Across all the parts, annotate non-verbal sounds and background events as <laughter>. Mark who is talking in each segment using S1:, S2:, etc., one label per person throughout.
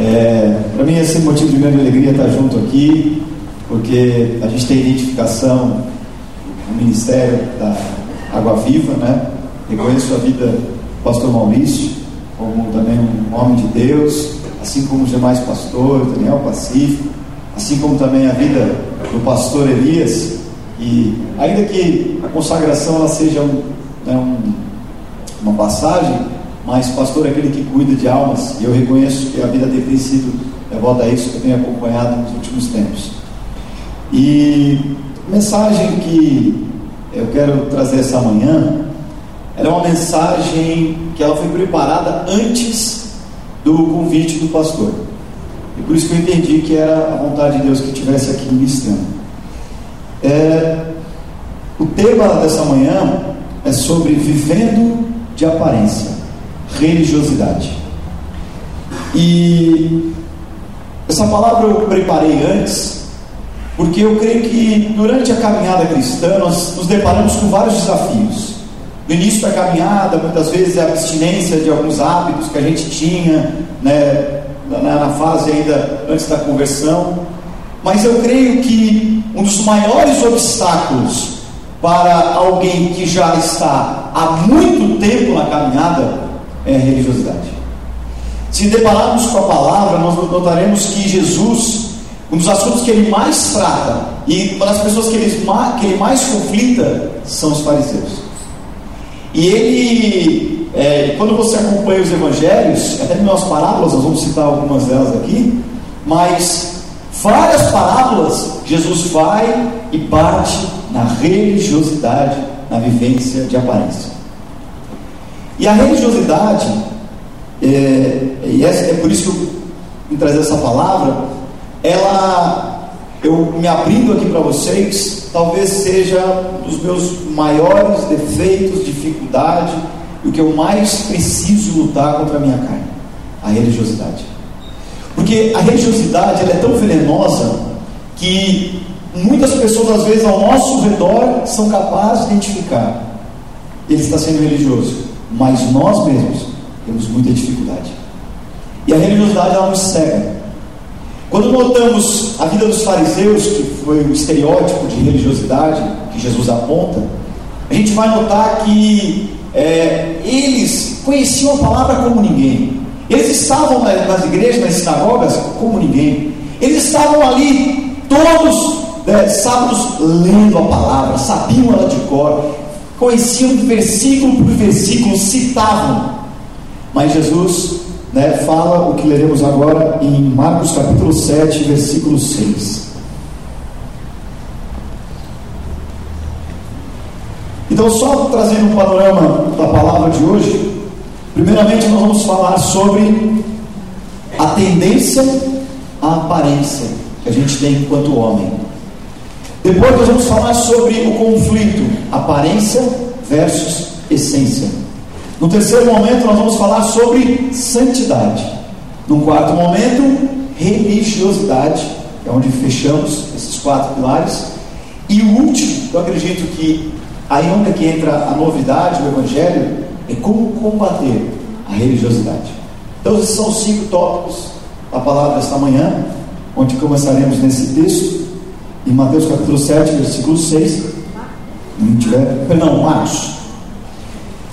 S1: É, Para mim é sempre motivo de grande alegria estar junto aqui, porque a gente tem identificação no ministério da Água Viva, né? Reconheço a vida do pastor Maurício como também um homem de Deus, assim como os demais pastores, Daniel Pacífico, assim como também a vida do pastor Elias. E ainda que a consagração ela seja um, né, um, uma passagem, mas pastor é aquele que cuida de almas, e eu reconheço que a vida dele tem sido devota a isso que eu tenho acompanhado nos últimos tempos. E a mensagem que eu quero trazer essa manhã, ela é uma mensagem que ela foi preparada antes do convite do pastor. E por isso que eu entendi que era a vontade de Deus que estivesse aqui ministrando. É, o tema dessa manhã é sobre vivendo de aparência, religiosidade. E essa palavra eu preparei antes, porque eu creio que durante a caminhada cristã nós nos deparamos com vários desafios. No início da caminhada, muitas vezes é a abstinência de alguns hábitos que a gente tinha, né, na, na fase ainda antes da conversão. Mas eu creio que um dos maiores obstáculos para alguém que já está há muito tempo na caminhada é a religiosidade. Se depararmos com a palavra, nós notaremos que Jesus, um dos assuntos que ele mais trata e uma das pessoas que ele, que ele mais conflita são os fariseus. E ele, é, quando você acompanha os evangelhos, até nas parábolas, nós vamos citar algumas delas aqui, mas várias parábolas Jesus vai e bate na religiosidade, na vivência de aparência. E a religiosidade, é, e é, é por isso que eu vim trazer essa palavra, ela, eu me abrindo aqui para vocês, talvez seja um dos meus maiores defeitos, dificuldade, e o que eu mais preciso lutar contra a minha carne, a religiosidade. Porque a religiosidade ela é tão venenosa que muitas pessoas, às vezes, ao nosso redor, são capazes de identificar ele está sendo religioso, mas nós mesmos temos muita dificuldade. E a religiosidade ela nos cega. Quando notamos a vida dos fariseus, que foi o estereótipo de religiosidade que Jesus aponta, a gente vai notar que é, eles conheciam a palavra como ninguém. Eles estavam nas igrejas, nas sinagogas, como ninguém. Eles estavam ali todos né, sábados lendo a palavra, sabiam ela de cor, conheciam versículo por versículo, citavam. Mas Jesus né, fala o que leremos agora em Marcos capítulo 7, versículo 6. Então, só trazendo um panorama da palavra de hoje, primeiramente nós vamos falar sobre a tendência à aparência que a gente tem enquanto homem. Depois nós vamos falar sobre o conflito, aparência versus essência. No terceiro momento nós vamos falar sobre santidade. No quarto momento, religiosidade, é onde fechamos esses quatro pilares. E o último, eu acredito que aí onde é que entra a novidade do Evangelho, é como combater a religiosidade. Então esses são os cinco tópicos da palavra desta manhã, onde começaremos nesse texto, em Mateus capítulo 7, versículo 6. Não tiver, perdão, Marcos.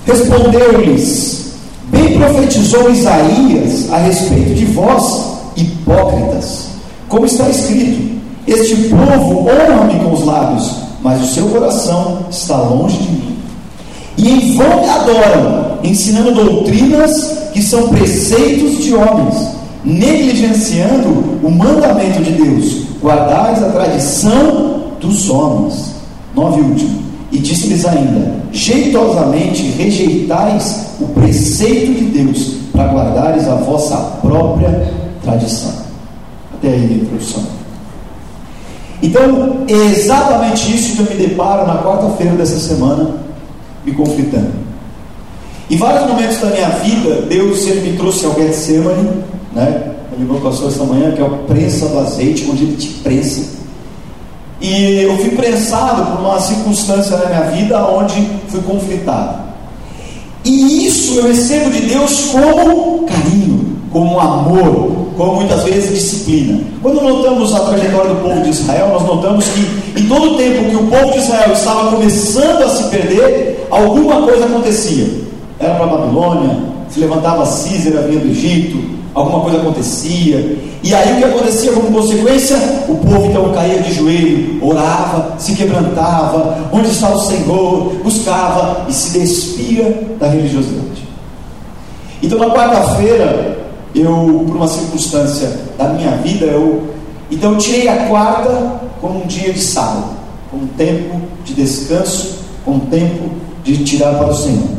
S1: Respondeu-lhes: Bem profetizou Isaías a respeito de vós, hipócritas, como está escrito: Este povo honra-me com os lábios, mas o seu coração está longe de mim. E em vão me adoram, ensinando doutrinas que são preceitos de homens, negligenciando o mandamento de Deus. Guardais a tradição dos homens. Nove último. E disse-lhes ainda: jeitosamente rejeitais o preceito de Deus, para guardares a vossa própria tradição. Até aí introdução. Então, é exatamente isso que eu me deparo na quarta-feira dessa semana, me conflitando. Em vários momentos da minha vida, Deus ele me trouxe ao Getsemane, né? Ele me passou essa manhã, que é o prensa do azeite, onde ele te prensa. E eu fui prensado por uma circunstância na minha vida onde fui conflitado. E isso eu recebo de Deus como carinho, como amor, como muitas vezes disciplina. Quando notamos a trajetória do povo de Israel, nós notamos que em todo o tempo que o povo de Israel estava começando a se perder, alguma coisa acontecia. Era para a Babilônia, se levantava Císera, vinha do Egito, alguma coisa acontecia. E aí o que acontecia como consequência? O povo então caía de joelho, orava, se quebrantava, onde está o Senhor, buscava e se despia da religiosidade. Então na quarta-feira, eu, por uma circunstância da minha vida, eu então eu tirei a quarta como um dia de sábado, como um tempo de descanso, como um tempo de tirar para o Senhor.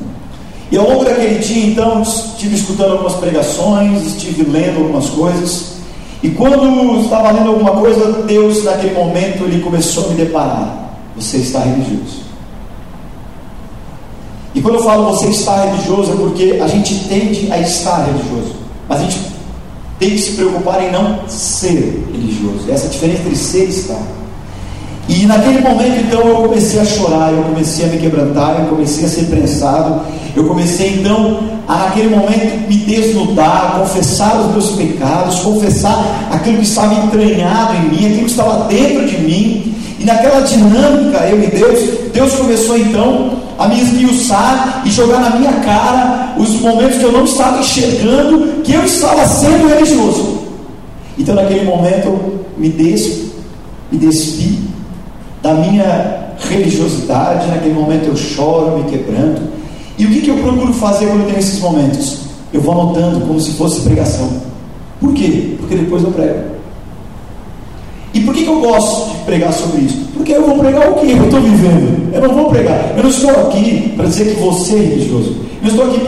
S1: E ao longo daquele dia, então, estive escutando algumas pregações, estive lendo algumas coisas. E quando estava lendo alguma coisa, Deus, naquele momento, ele começou a me deparar. Você está religioso. E quando eu falo você está religioso, é porque a gente tende a estar religioso. Mas a gente tem que se preocupar em não ser religioso. Essa é a diferença entre ser e estar. E naquele momento, então, eu comecei a chorar, eu comecei a me quebrantar, eu comecei a ser prensado, eu comecei então a naquele momento me desnudar, confessar os meus pecados, confessar aquilo que estava entranhado em mim, aquilo que estava dentro de mim. E naquela dinâmica, eu e Deus, Deus começou então a me esmiuçar e jogar na minha cara os momentos que eu não estava enxergando que eu estava sendo religioso. Então naquele momento eu me despo, me despi da minha religiosidade, naquele momento eu choro, me quebranto. E o que, que eu procuro fazer quando eu tenho esses momentos? Eu vou anotando como se fosse pregação. Por quê? Porque depois eu prego. E por que, que eu gosto de pregar sobre isso? Porque eu vou pregar o que eu estou vivendo. Eu não vou pregar. Eu não estou aqui para dizer que você é religioso. Eu estou aqui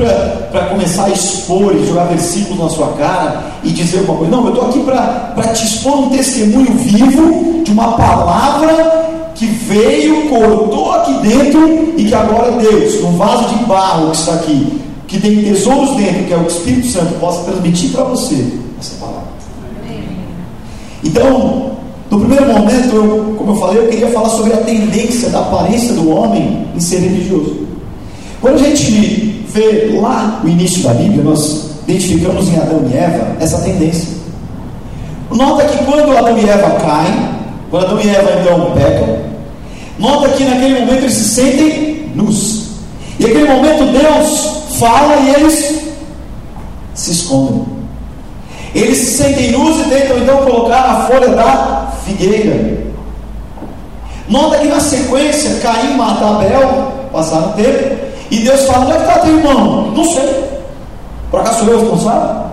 S1: para começar a expor e jogar versículos na sua cara e dizer alguma coisa. Não, eu estou aqui para te expor um testemunho vivo de uma palavra que veio, cortou aqui dentro e que agora Deus, num vaso de barro que está aqui, que tem tesouros dentro, que é o Espírito Santo, possa transmitir para você essa palavra. Então, no primeiro momento, eu, como eu falei, eu queria falar sobre a tendência da aparência do homem em ser religioso. Quando a gente vê lá o início da Bíblia, nós identificamos em Adão e Eva essa tendência. Nota que quando Adão e Eva caem, quando Adão e Eva então pecam, Nota que naquele momento eles se sentem nus. E naquele momento Deus fala e eles se escondem. Eles se sentem nus e tentam então colocar a folha da figueira. Nota que na sequência Caim mata Abel, passaram um tempo, e Deus fala: onde é que está teu irmão? Não sei. Por acaso sou eu responsável?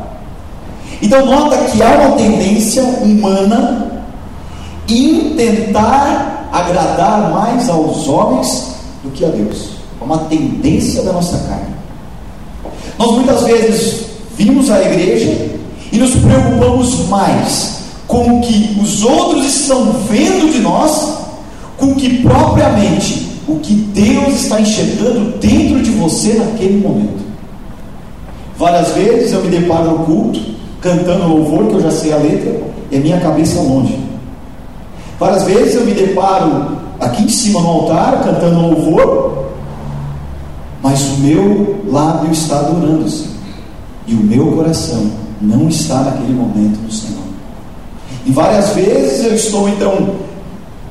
S1: Então nota que há uma tendência humana em tentar agradar mais aos homens do que a Deus. É uma tendência da nossa carne. Nós muitas vezes vimos a igreja e nos preocupamos mais com o que os outros estão vendo de nós, com que propriamente o que Deus está enxergando dentro de você naquele momento. Várias vezes eu me deparo no culto, cantando louvor, que eu já sei a letra, e a minha cabeça longe. Várias vezes eu me deparo aqui em cima no altar, cantando louvor, mas o meu lábio está adorando Senhor, e o meu coração não está naquele momento no Senhor. E várias vezes eu estou então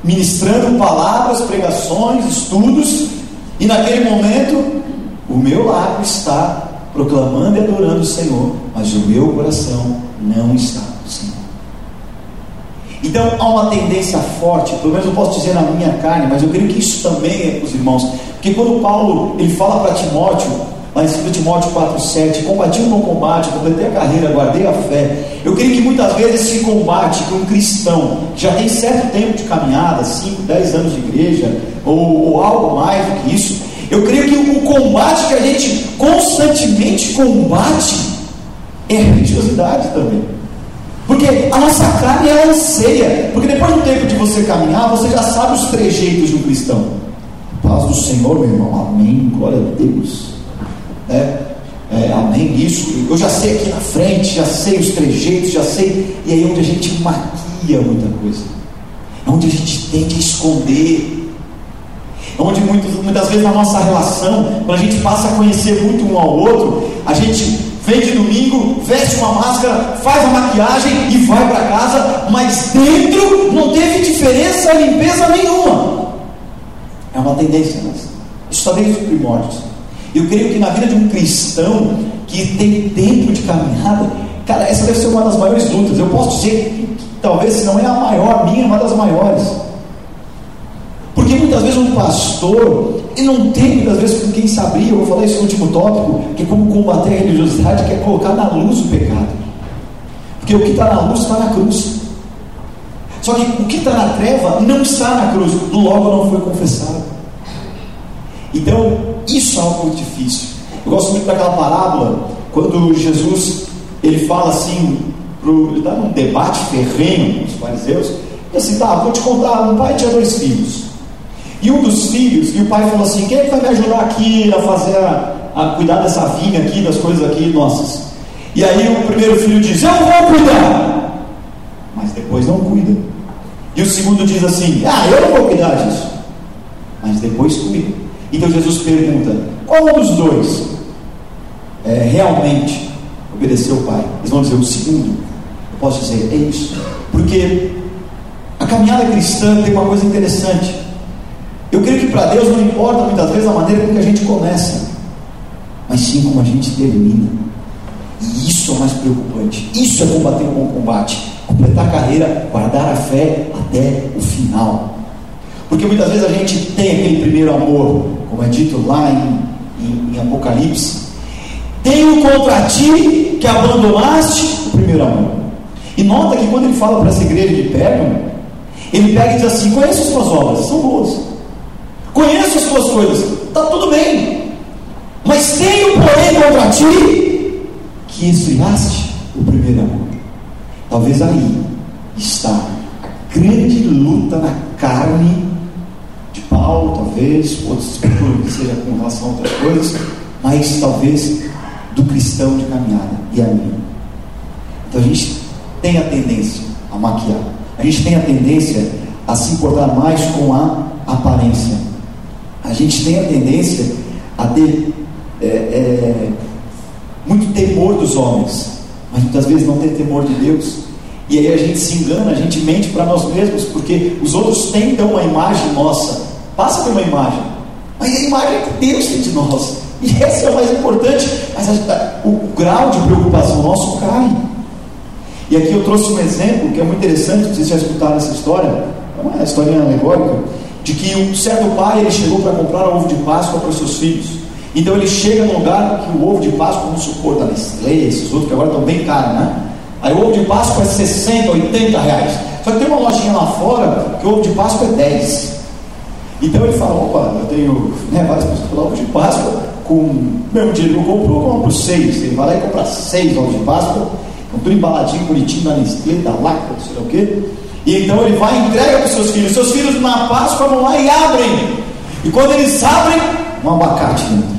S1: ministrando palavras, pregações, estudos, e naquele momento o meu lábio está proclamando e adorando o Senhor, mas o meu coração não está. Então há uma tendência forte, pelo menos eu posso dizer na minha carne, mas eu creio que isso também é para os irmãos. Porque quando Paulo ele fala para Timóteo, lá em 2 Timóteo 4,7, combati o meu combate, completei a carreira, guardei a fé. Eu creio que muitas vezes esse combate que um cristão já tem certo tempo de caminhada, 5, 10 anos de igreja, ou, ou algo mais do que isso, eu creio que o combate que a gente constantemente combate é religiosidade também. Porque a nossa carne é anseia. Porque depois do tempo de você caminhar, você já sabe os trejeitos de um cristão. Paz do Senhor, meu irmão. Amém. Glória a Deus. É, é, amém. Isso. Eu já sei aqui na frente, já sei os trejeitos, já sei. E aí é onde a gente maquia muita coisa. É onde a gente tende a esconder. É onde muitas, muitas vezes na nossa relação, quando a gente passa a conhecer muito um ao outro, a gente vem de domingo, veste uma máscara, faz a maquiagem e vai para casa, mas dentro não teve diferença, limpeza nenhuma. É uma tendência, mas isso está desde os primórdios. Eu creio que na vida de um cristão que tem tempo de caminhada, cara, essa deve ser uma das maiores lutas. Eu posso dizer que talvez se não é a maior, minha é uma das maiores. Porque muitas vezes um pastor, ele não tem muitas vezes com quem se abrir, eu vou falar no último tópico, que é como combater a religiosidade, que é colocar na luz o pecado. Porque o que está na luz está na cruz. Só que o que está na treva não está na cruz, logo não foi confessado. Então, isso é algo muito difícil. Eu gosto muito daquela parábola, quando Jesus ele fala assim, pro, ele dá um debate ferrenho com os fariseus, e assim, tá, vou te contar, um pai tinha dois filhos. E um dos filhos, e o pai falou assim, quem é que vai me ajudar aqui a fazer, a, a cuidar dessa vinha aqui, das coisas aqui nossas? E aí o primeiro filho diz, eu vou cuidar, mas depois não cuida. E o segundo diz assim, ah, eu vou cuidar disso, mas depois cuida. Então Jesus pergunta, qual dos dois é, realmente obedeceu o pai? Eles vão dizer, o segundo. Eu posso dizer, é isso. Porque a caminhada cristã tem uma coisa interessante. Eu creio que para Deus não importa muitas vezes a maneira com que a gente começa, mas sim como a gente termina. E isso é o mais preocupante. Isso é combater o bom combate. Completar a carreira, guardar a fé até o final. Porque muitas vezes a gente tem aquele primeiro amor, como é dito lá em, em, em Apocalipse. Tenho contra ti que abandonaste o primeiro amor. E nota que quando ele fala para essa igreja de Pérgamo, ele pega e diz assim: Conheço as tuas obras, são boas. Conheço as tuas coisas, está tudo bem. Mas tenho, porém, contra ti que esfriaste o primeiro amor. Talvez aí está a grande luta na carne de Paulo, talvez, outros especulam que seja com relação a outras coisas, mas talvez do cristão de caminhada e a mim. Então a gente tem a tendência a maquiar, a gente tem a tendência a se importar mais com a aparência, a gente tem a tendência a ter é, é, muito temor dos homens, mas muitas vezes não ter temor de Deus. E aí a gente se engana, a gente mente para nós mesmos, porque os outros têm então uma imagem nossa, passa por uma imagem, mas a imagem que Deus tem de nós. E essa é o mais importante, mas a, o, o grau de preocupação nosso cai. E aqui eu trouxe um exemplo que é muito interessante, vocês já escutaram essa história, é uma história alegórica, de que um certo pai ele chegou para comprar ovo de Páscoa para os seus filhos. Então ele chega num lugar que o ovo de Páscoa, vamos supor, da Nestlé, esses outros que agora estão bem caros, né? Aí o ovo de Páscoa é 60, 80 reais. Só que tem uma lojinha lá fora que o ovo de Páscoa é 10. Então ele fala, opa, eu tenho né, várias pessoas que ovo de Páscoa, com mesmo dinheiro que eu compro, eu compro 6. Ele vai lá e compra 6 ovos de Páscoa, com tudo embaladinho, bonitinho, da Nestlé, da Lacta, não sei o quê. E então ele vai e entrega para os seus filhos. Seus filhos na Páscoa vão lá e abrem. E quando eles abrem, um abacate dentro.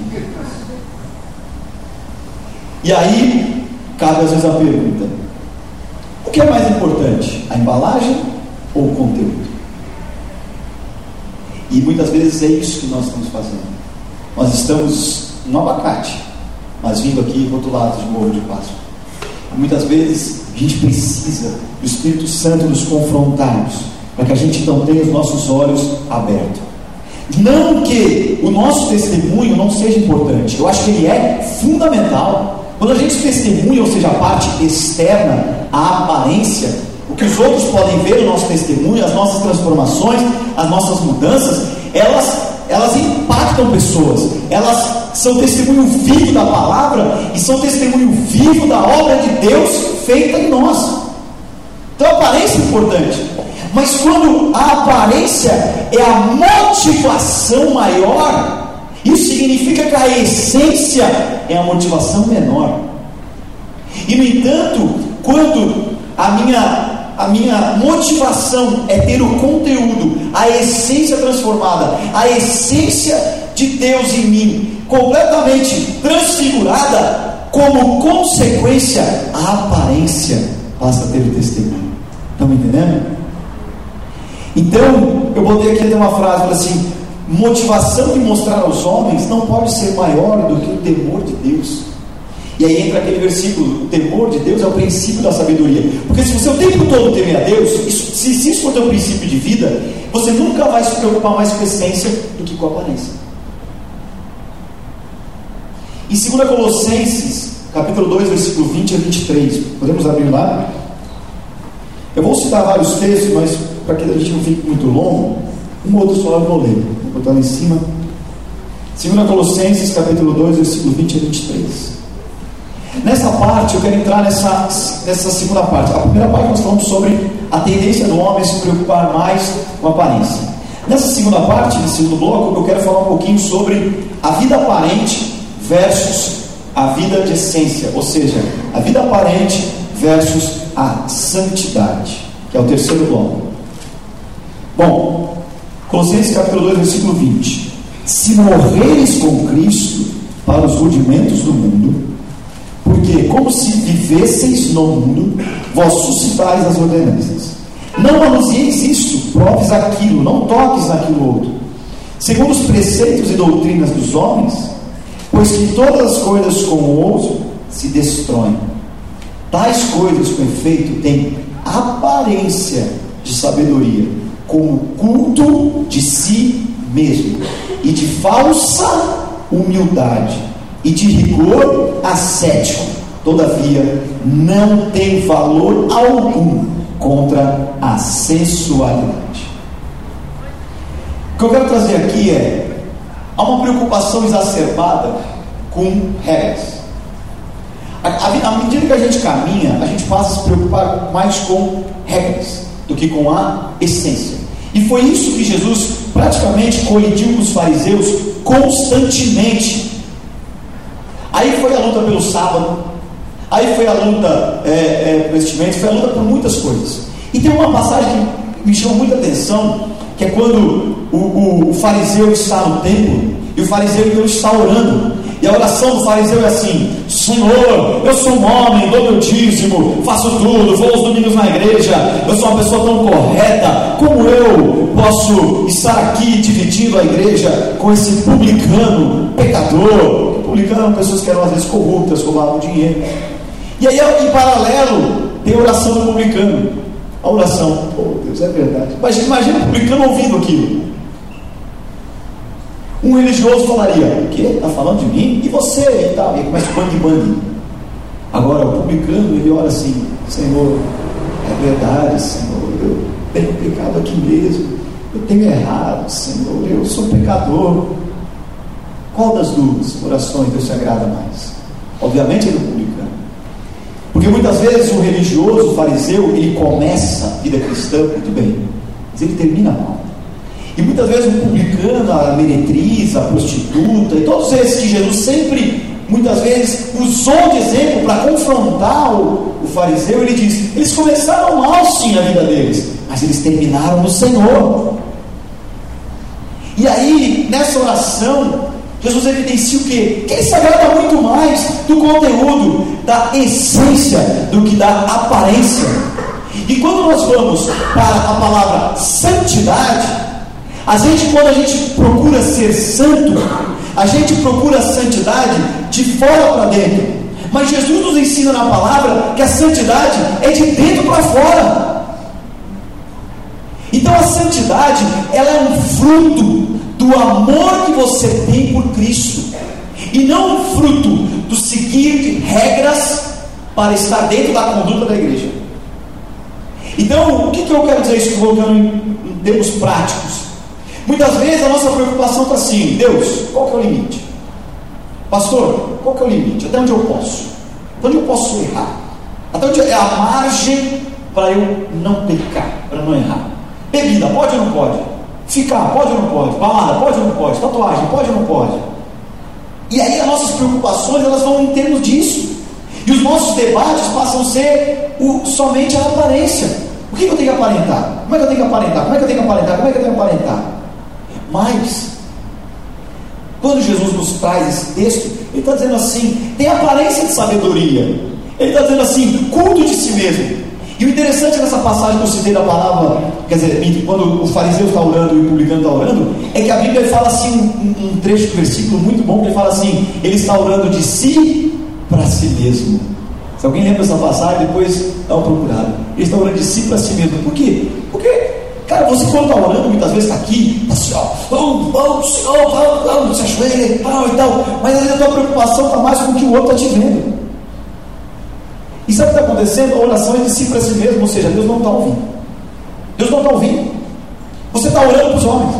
S1: E aí, cabe às vezes a pergunta: o que é mais importante, a embalagem ou o conteúdo? E muitas vezes é isso que nós estamos fazendo. Nós estamos no abacate, mas vindo aqui rotulados de morro de Páscoa. Muitas vezes a gente precisa do Espírito Santo nos confrontarmos, para que a gente então tenha os nossos olhos abertos. Não que o nosso testemunho não seja importante, eu acho que ele é fundamental. Quando a gente testemunha, ou seja, a parte externa, a aparência, o que os outros podem ver no nosso testemunho, as nossas transformações, as nossas mudanças, elas, elas impactam pessoas, elas são testemunho vivo da palavra e são testemunho vivo da obra de Deus feita em nós. Então aparência é importante. Mas quando a aparência é a motivação maior, isso significa que a essência é a motivação menor. E no entanto, quando a minha, a minha motivação é ter o conteúdo, a essência transformada, a essência de Deus em mim, completamente transfigurada, como consequência, a aparência passa a ter o testemunho. Estão me entendendo? Então, eu botei aqui uma frase assim: motivação de mostrar aos homens não pode ser maior do que o temor de Deus. E aí entra aquele versículo: o temor de Deus é o princípio da sabedoria. Porque se você o tempo todo temer a Deus, isso, se, se isso for teu princípio de vida, você nunca vai se preocupar mais com a essência do que com a aparência. Em 2 Colossenses, capítulo 2, versículo 20 a 23, podemos abrir lá? Eu vou citar vários textos, mas para que a gente não fique muito longo, um outro só eu vou ler. Vou botar lá em cima. 2 Colossenses, capítulo 2, versículo 20 a 23. Nessa parte, eu quero entrar nessa, nessa segunda parte. A primeira parte nós falamos sobre a tendência do homem se preocupar mais com a aparência. Nessa segunda parte, nesse segundo bloco, eu quero falar um pouquinho sobre a vida aparente versus a vida de essência, ou seja, a vida aparente versus a santidade, que é o terceiro bloco. Bom, Colossenses capítulo 2, versículo 20. Se morreres com Cristo para os rudimentos do mundo, porque, como se vivesseis no mundo, vós suscitais as ordenanças. Não anuncieis isto, proves aquilo, não toques naquilo outro. Segundo os preceitos e doutrinas dos homens, pois que todas as coisas com ouso se destroem. Tais coisas, com efeito, têm aparência de sabedoria, como culto de si mesmo, e de falsa humildade, e de rigor ascético todavia não tem valor algum contra a sensualidade. O que eu quero trazer aqui é há uma preocupação exacerbada com regras. À medida que a gente caminha, a gente passa a se preocupar mais com regras do que com a essência. E foi isso que Jesus praticamente colidiu com os fariseus constantemente. Aí foi a luta pelo sábado, Aí foi a luta é, é, vestimento, foi a luta por muitas coisas. E tem uma passagem que me chama muita atenção, que é quando o, o, o fariseu está no templo e o fariseu então está orando. E a oração do fariseu é assim: Senhor, eu sou um homem, dou meu dízimo, faço tudo, vou aos domingos na igreja, eu sou uma pessoa tão correta, como eu posso estar aqui dividindo a igreja com esse publicano, pecador? Publicano pessoas que eram às vezes corruptas, roubavam dinheiro. E aí, em paralelo, tem a oração do publicano. A oração, oh Deus, é verdade. Imagina, imagina o publicano ouvindo aquilo. Um religioso falaria: O que? Está falando de mim? E você? E tal. E começa o bang-bang. Agora, o publicano, ele ora assim: Senhor, é verdade, Senhor, eu tenho pecado aqui mesmo. Eu tenho errado, Senhor, eu sou pecador. Qual das duas orações Deus se agrada mais? Obviamente, ele. Porque muitas vezes o religioso, o fariseu, ele começa a vida cristã muito bem, mas ele termina mal. E muitas vezes o publicano, a meretriz, a prostituta, e todos esses que Jesus sempre, muitas vezes, usou de exemplo para confrontar o, o fariseu, ele diz: eles começaram mal sim a vida deles, mas eles terminaram no Senhor. E aí, nessa oração, Jesus evidencia o quê? Que ele se agrada muito mais do conteúdo, da essência, do que da aparência. E quando nós vamos para a palavra santidade, a gente, quando a gente procura ser santo, a gente procura santidade de fora para dentro. Mas Jesus nos ensina na palavra que a santidade é de dentro para fora. Então a santidade, ela é um fruto do amor que você tem por Cristo, e não fruto do seguir regras para estar dentro da conduta da igreja. Então, o que, que eu quero dizer isso colocando em, em termos práticos? Muitas vezes a nossa preocupação está assim: Deus, qual que é o limite? Pastor, qual que é o limite? Até onde eu posso? Até onde eu posso errar? Até onde é a margem para eu não pecar, para não errar? Bebida, pode ou não pode? Ficar, pode ou não pode? Balada, pode ou não pode? Tatuagem, pode ou não pode? E aí as nossas preocupações elas vão em termos disso. E os nossos debates passam a ser o, somente a aparência. O que eu tenho que aparentar? Como é que eu tenho que aparentar? Como é que eu tenho que aparentar? Como é que eu tenho que aparentar? Mas, quando Jesus nos traz esse texto, ele está dizendo assim: tem aparência de sabedoria. Ele está dizendo assim: culto de si mesmo. E o interessante nessa passagem que eu citei da palavra, quer dizer, quando o fariseu está orando e o publicano está orando, é que a Bíblia fala assim, um, um trecho do versículo muito bom, que ele fala assim, ele está orando de si para si mesmo. Se alguém lembra essa passagem, depois dá uma procurada. Ele está orando de si para si mesmo. Por quê? Porque, cara, você quando está orando, muitas vezes está aqui, está assim, ó, oh, oh, Senhor, oh, oh, se ajoelha e tal e tal. Mas a tua preocupação está mais com o que o outro está te vendo. E sabe o que está acontecendo? A oração é de si para si mesmo, ou seja, Deus não está ouvindo. Deus não está ouvindo. Você está orando para os homens.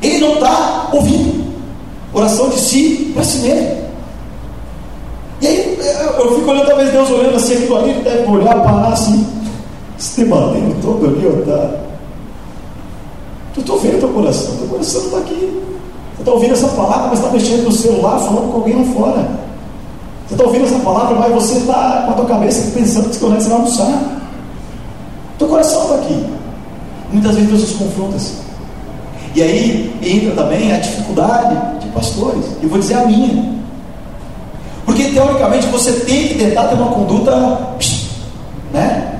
S1: Ele não está ouvindo. Oração de si para si mesmo. E aí eu fico olhando, talvez Deus olhando assim, aquilo ali, deve olhar, parar assim. Você batendo todo ali, tá. Eu estou vendo teu coração, teu coração não está aqui. Você está ouvindo essa palavra, mas está mexendo no celular, falando com alguém lá fora. Você está ouvindo essa palavra, mas você está com a tua cabeça pensando que você vai almoçar. Teu coração está aqui. Muitas vezes Deus nos confronta assim. E aí entra também a dificuldade de pastores. Eu vou dizer a minha. Porque teoricamente você tem que tentar ter uma conduta né,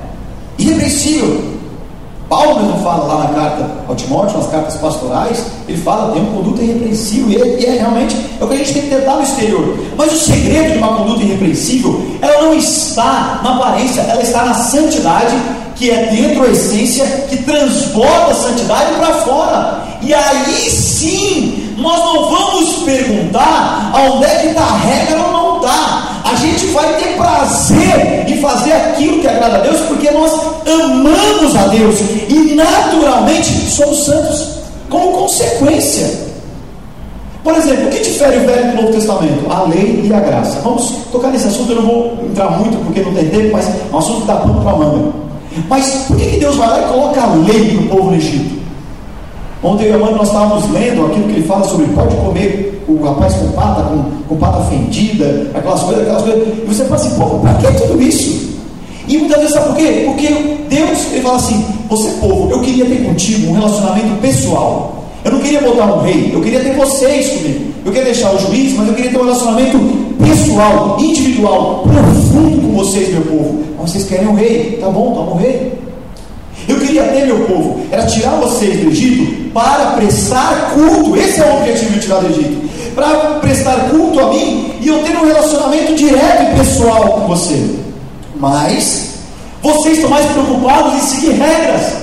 S1: irrepreensível. Paulo mesmo fala lá na carta ao Timóteo, nas cartas pastorais, ele fala tem uma conduta irrepreensível, e é, e é, realmente é o que a gente tem que tentar no exterior. Mas o segredo de uma conduta irrepreensível, ela não está na aparência, ela está na santidade que é dentro a essência, que transborda a santidade para fora. E aí sim, nós não vamos perguntar aonde é que está a regra ou não está. A gente vai ter prazer em fazer aquilo que agrada a Deus, porque nós amamos a Deus e naturalmente somos santos, como consequência. Por exemplo, o que difere o Velho e o Novo Testamento? A lei e a graça. Vamos tocar nesse assunto, eu não vou entrar muito porque não tem tempo, mas é um assunto que dá pano para manga. Mas por que, que Deus vai lá e coloca a lei para o povo no Egito? Ontem eu mãe nós estávamos lendo aquilo que ele fala sobre pode comer o rapaz com pata, com, com pata fendida, aquelas coisas, aquelas coisas. E você fala assim, pô, para que tudo isso? E muitas vezes sabe por quê? Porque Deus, ele fala assim, você povo, eu queria ter contigo um relacionamento pessoal. Eu não queria botar um rei, eu queria ter vocês comigo. Eu queria deixar o juiz, mas eu queria ter um relacionamento pessoal, individual, profundo com vocês, meu povo. Mas vocês querem um rei, tá bom, toma um rei. Eu queria ter, meu povo, era tirar vocês do Egito para prestar culto. Esse é o objetivo de tirar do Egito. Para prestar culto a mim e eu ter um relacionamento direto e pessoal com você. Mas vocês estão mais preocupados em seguir regras.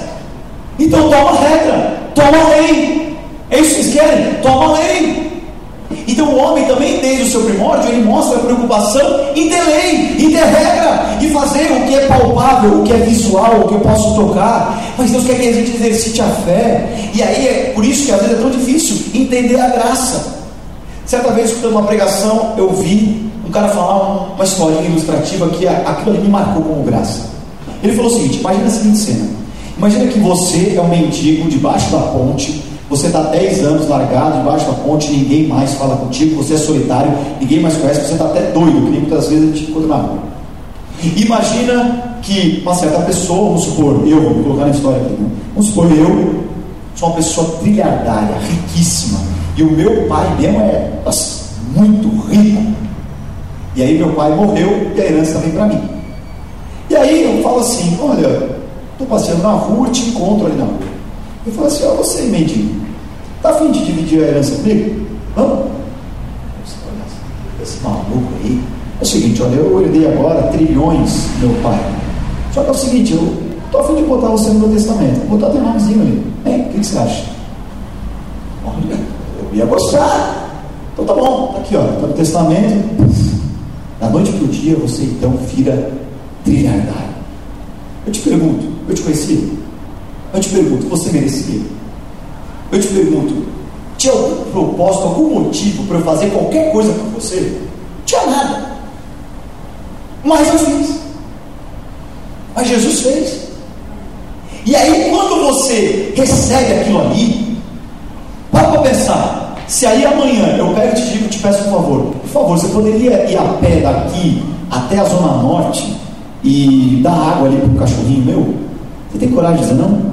S1: Então toma regra, toma lei. É isso que vocês querem? Toma lei. Então o homem também, desde o seu primórdio, ele mostra preocupação em ter lei, em ter regra, em fazer o que é palpável, o que é visual, o que eu posso tocar. Mas Deus quer que a gente exercite a fé. E aí é por isso que às vezes é tão difícil entender a graça. Certa vez, escutando uma pregação, eu vi um cara falar uma historinha ilustrativa que aquilo ali me marcou como graça. Ele falou o seguinte: imagina a seguinte cena. Imagina que você é um mendigo debaixo da ponte você está 10 anos largado debaixo da ponte, ninguém mais fala contigo, você é solitário, ninguém mais conhece, você está até doido, que nem muitas vezes a gente encontra na rua. Imagina que uma certa pessoa, vamos supor, eu, vou colocar na história aqui, né? vamos supor, eu sou uma pessoa trilhardária, riquíssima, e o meu pai mesmo é muito rico. E aí meu pai morreu e a herança também para mim. E aí eu falo assim, olha, estou passeando na rua te encontro ali na rua. Eu falo assim, ó, você mendigo, Está afim de dividir a herança comigo? Vamos? Esse maluco aí. É o seguinte, olha, eu herdei agora trilhões, meu pai. Só que é o seguinte, eu estou afim de botar você no meu testamento. Vou botar teu nomezinho ali. Hein? O que, que você acha? Olha, eu ia gostar. Então tá bom, tá aqui, ó. Está no testamento. Da noite para o dia você então vira trilhardário. Eu te pergunto, eu te conheci? Eu te pergunto, você merecia? Eu te pergunto, tinha algum propósito, algum motivo para eu fazer qualquer coisa por você? Tinha nada. Mas eu fiz. Mas Jesus fez. E aí, quando você recebe aquilo ali, para para pensar. Se aí amanhã eu pego e te digo, te peço um favor, por favor, você poderia ir a pé daqui até a Zona Norte e dar água ali para o cachorrinho meu? Você tem coragem de dizer não?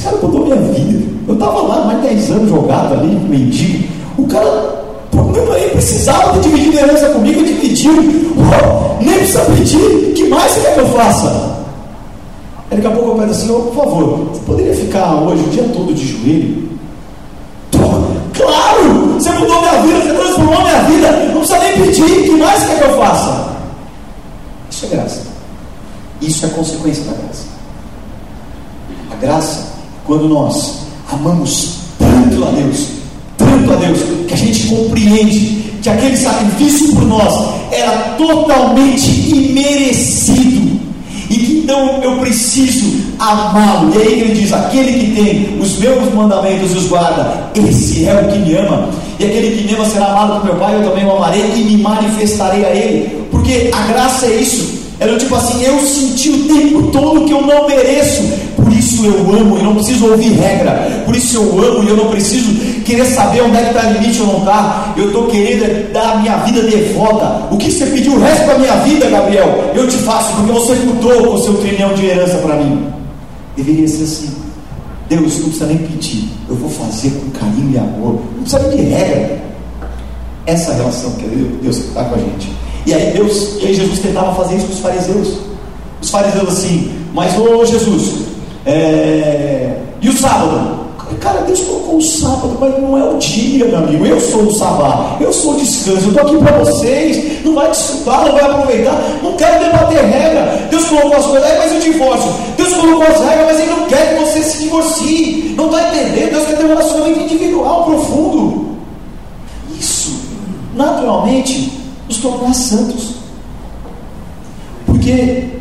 S1: Esse cara mudou minha vida. Eu estava lá mais de 10 anos jogado ali, mendigo. O cara, pô, nem precisava ter dividido a herança comigo, pediu. Oh, nem precisa pedir. que mais você quer que eu faça? Aí daqui a pouco eu peço assim, oh, por favor, você poderia ficar hoje o dia todo de joelho? Claro! Você mudou minha vida, você transformou minha vida não precisa nem pedir, que mais quer que eu faça? Isso é graça. Isso é consequência da graça. A graça, quando nós amamos tanto a Deus, tanto a Deus, que a gente compreende que aquele sacrifício por nós era totalmente imerecido. E que então eu preciso amá-lo. E aí ele diz: aquele que tem os meus mandamentos e os guarda, esse é o que me ama. E aquele que me ama será amado por meu Pai, eu também o amarei e me manifestarei a ele. Porque a graça é isso. Era tipo assim, eu senti o tempo todo que eu não mereço, por isso eu amo e não preciso ouvir regra, por isso eu amo e eu não preciso querer saber onde é que está limite ou não está. Eu estou querendo dar a minha vida devota. O que você pediu o resto da minha vida, Gabriel? Eu te faço, porque você mudou com o seu trilhão de herança para mim. Deveria ser assim. Deus não precisa nem pedir, eu vou fazer com carinho e amor, não precisa nem de regra. Essa relação que Deus está com a gente. E aí Deus, e aí Jesus tentava fazer isso com os fariseus. Os fariseus assim, mas ô Jesus, é... e o sábado? Cara, Deus colocou o sábado, mas não é o dia, meu amigo. Eu sou o sabá, eu sou o descanso, eu estou aqui para vocês. Não vai desfrutar, não vai aproveitar. Não quero debater regra. Deus colocou as coisas, mas o divórcio. Deus colocou as regras, mas Ele não quer que você se divorcie. Não está entendendo? Deus quer ter um relacionamento individual profundo. Isso, naturalmente, nos tornar santos. Porque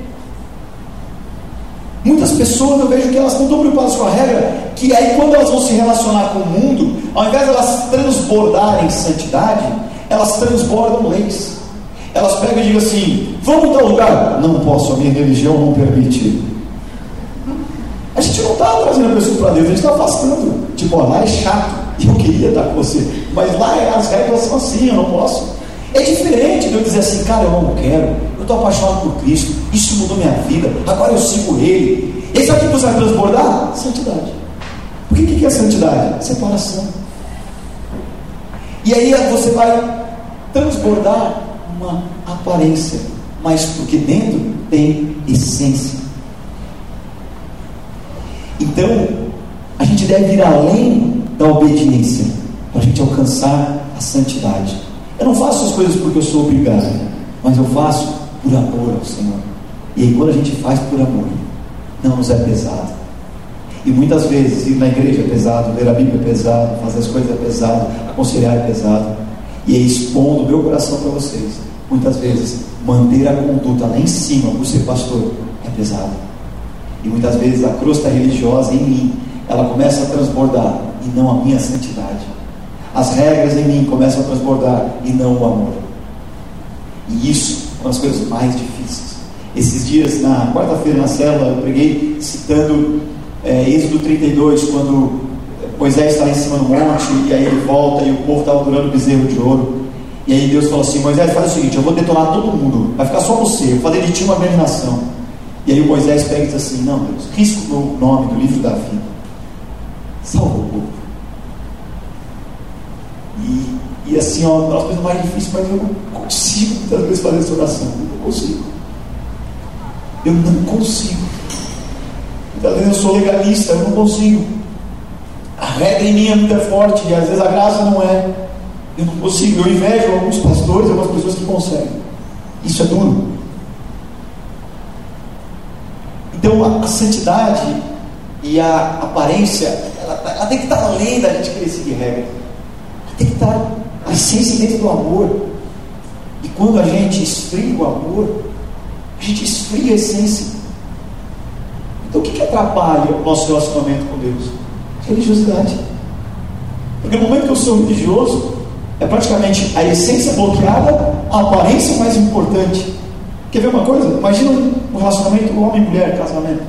S1: muitas pessoas eu vejo que elas estão preocupadas com a regra, que aí quando elas vão se relacionar com o mundo, ao invés de elas transbordarem santidade, elas transbordam leis. Elas pegam e dizem assim: vamos tal lugar? Não posso, a minha religião não permite. A gente não está trazendo a pessoa para Deus, a gente está afastando. Tipo, ó, lá é chato, <laughs> eu queria estar com você, mas lá é, as regras são assim, eu não posso. É diferente de eu dizer assim, cara, eu não quero, eu estou apaixonado por Cristo, isso mudou minha vida, agora eu sigo Ele. Esse aqui que vai transbordar? Santidade. Por que, que é santidade? Separação. E aí você vai transbordar uma aparência, mas porque dentro tem essência. Então, a gente deve ir além da obediência para a gente alcançar a santidade. Eu não faço as coisas porque eu sou obrigado, mas eu faço por amor ao Senhor. E aí, quando a gente faz por amor, não nos é pesado. E muitas vezes ir na igreja é pesado, ler a Bíblia é pesado, fazer as coisas é pesado, aconselhar é pesado. E aí, expondo o meu coração para vocês, muitas vezes manter a conduta lá em cima por ser pastor é pesado. E muitas vezes a crosta religiosa em mim, ela começa a transbordar e não a minha santidade. As regras em mim começam a transbordar e não o amor. E isso é uma das coisas mais difíceis. Esses dias, na quarta-feira na célula, eu preguei citando é, Êxodo 32, quando Moisés está em cima do monte, e aí ele volta e o povo está adorando o bezerro de ouro. E aí Deus falou assim: Moisés, faz o seguinte, eu vou detonar todo mundo, vai ficar só você, eu fazer de ti uma grande nação. E aí Moisés pega e diz assim: Não, Deus, risco o nome do livro da vida, salva o povo. E, e assim, ó, uma das coisas mais difíceis, mas eu não consigo muitas vezes fazer essa oração. Eu não consigo. Eu não consigo. Muitas vezes eu sou legalista, eu não consigo. A regra em mim é muito forte e às vezes a graça não é. Eu não consigo. Eu invejo alguns pastores, algumas pessoas que conseguem. Isso é duro. Então a, a santidade e a aparência, ela, ela, tem que estar além da gente querer seguir regra tem que estar a essência dentro do amor. E quando a gente esfria o amor, a gente esfria a essência. Então o que, que atrapalha o nosso relacionamento com Deus? Religiosidade. Porque no momento que eu sou religioso, é praticamente a essência bloqueada, a aparência mais importante. Quer ver uma coisa? Imagina um relacionamento homem mulher, casamento.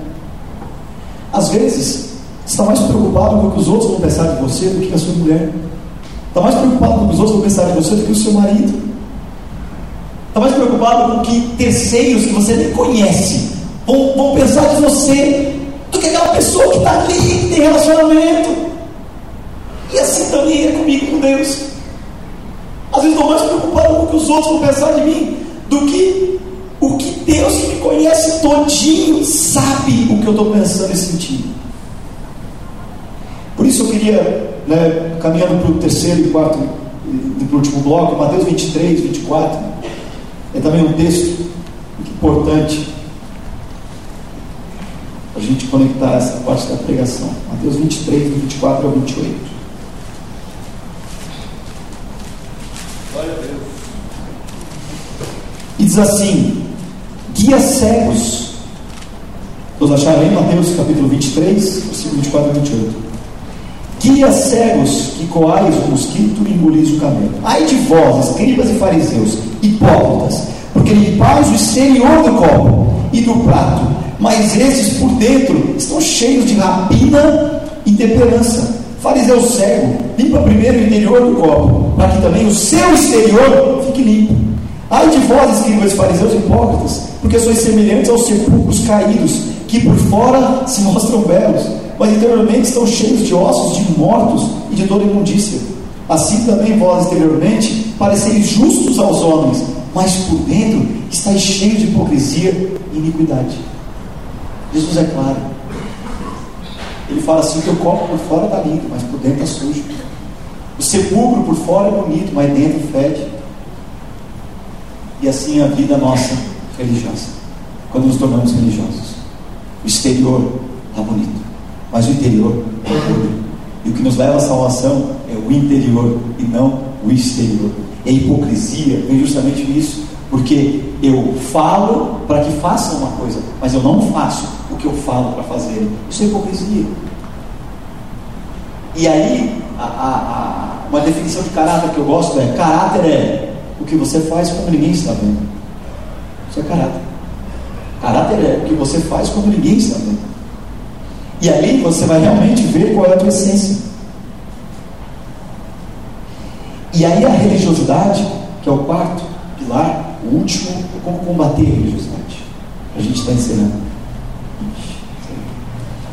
S1: Às vezes, você está mais preocupado com o que os outros vão pensar de você do que a sua mulher. Está mais preocupado com os outros vão pensar de você do que o seu marido. Está mais preocupado com que terceiros que você nem conhece vão, vão pensar de você do que aquela pessoa que está ali, que tem relacionamento. E assim também é comigo com Deus. Às vezes estou mais preocupado com o que os outros vão pensar de mim do que o que Deus que me conhece todinho sabe o que eu estou pensando e sentindo. Por isso eu queria né, caminhando para o terceiro e quarto para o último bloco, Mateus 23, 24. É também um texto importante para a gente conectar essa parte da pregação. Mateus 23, 24 ao 28. E diz assim: guia cegos. Todos acharam aí Mateus capítulo 23, versículo 24 a 28. Guia cegos que coais o mosquito e engolis o camelo. Ai de vós, escribas e fariseus, hipócritas, porque limpais o exterior do copo e do prato, mas esses por dentro estão cheios de rapina e temperança. Fariseu cego, limpa primeiro o interior do copo, para que também o seu exterior fique limpo. Ai de vós, escribas fariseus hipócritas, porque sois semelhantes aos sepulcros caídos, que por fora se mostram belos, mas interiormente estão cheios de ossos de mortos e de toda imundícia. Assim também vós, exteriormente, pareceis justos aos homens, mas por dentro estáis cheios de hipocrisia e iniquidade. Jesus é claro. Ele fala assim: o teu copo por fora está lindo, mas por dentro está sujo. O sepulcro por fora é bonito, mas dentro fede. E assim é a vida nossa religiosa. Quando nos tornamos religiosos, o exterior está bonito, mas o interior é podre. E o que nos leva à salvação é o interior e não o exterior. A hipocrisia vem justamente nisso, porque eu falo para que façam uma coisa, mas eu não faço o que eu falo para fazer. Isso é hipocrisia. E aí, a, a, a, uma definição de caráter que eu gosto é: caráter é o que você faz quando ninguém está vendo. Isso é caráter. Caráter é o que você faz quando ninguém está vendo. E ali você vai realmente ver qual é a tua essência. E aí a religiosidade, que é o quarto pilar, o último, é como combater a religiosidade. A gente está ensinando.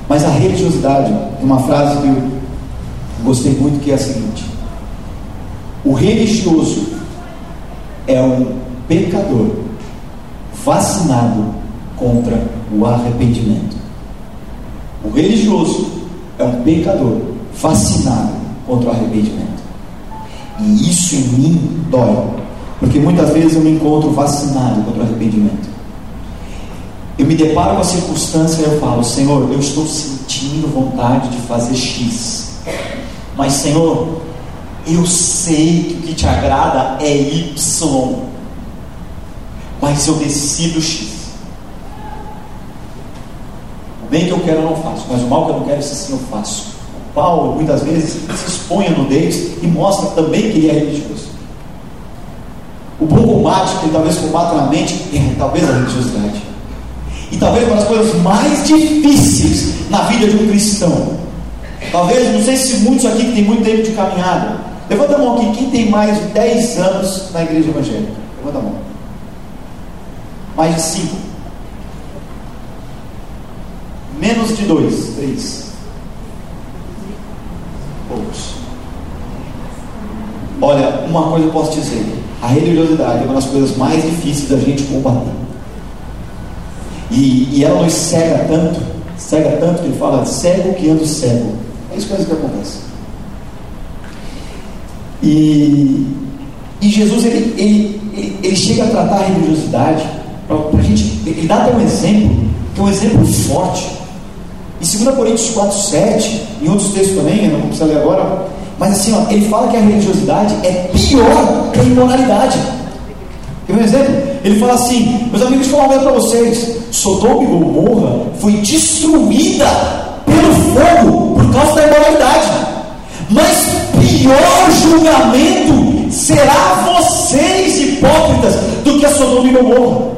S1: Mas a religiosidade, tem uma frase que eu gostei muito que é a seguinte: o religioso é um pecador vacinado contra o arrependimento. O religioso é um pecador vacinado contra o arrependimento. E isso em mim dói, porque muitas vezes eu me encontro vacinado contra o arrependimento. Eu me deparo com a circunstância e eu falo: Senhor, eu estou sentindo vontade de fazer X, mas Senhor, eu sei que o que te agrada é Y, mas eu decido X. O bem que eu quero eu não faço, mas o mal que eu não quero, esse sim eu faço. O Paulo muitas vezes se expõe a nudez e mostra também que ele é religioso. O bom combate que talvez combata na mente é talvez a religiosidade. E talvez uma das coisas mais difíceis na vida de um cristão. Talvez, não sei se muitos aqui que tem muito tempo de caminhada, Levanta a mão aqui, quem tem mais de 10 anos na igreja evangélica? Levanta a mão. Mais de 5. Menos de 2, 3. Poucos. Olha, uma coisa eu posso dizer: a religiosidade é uma das coisas mais difíceis da gente combater. E, e ela nos cega tanto, cega tanto que ele fala, cego que anda cego. É isso que acontece. E, e Jesus ele, ele, ele, ele, chega a tratar a religiosidade para a gente. Ele dá até um exemplo, que é um exemplo forte. Em 2 Coríntios 4, 7, em outros textos também, eu não vou precisar ler agora, mas assim, ó, ele fala que a religiosidade é pior que a imoralidade. Quer um exemplo? Ele fala assim: meus amigos, falar uma para vocês: Sodoma e Gomorra foi destruída pelo fogo por causa da imoralidade. Mas pior julgamento será vocês, hipócritas, do que a Sodoma e Gomorra.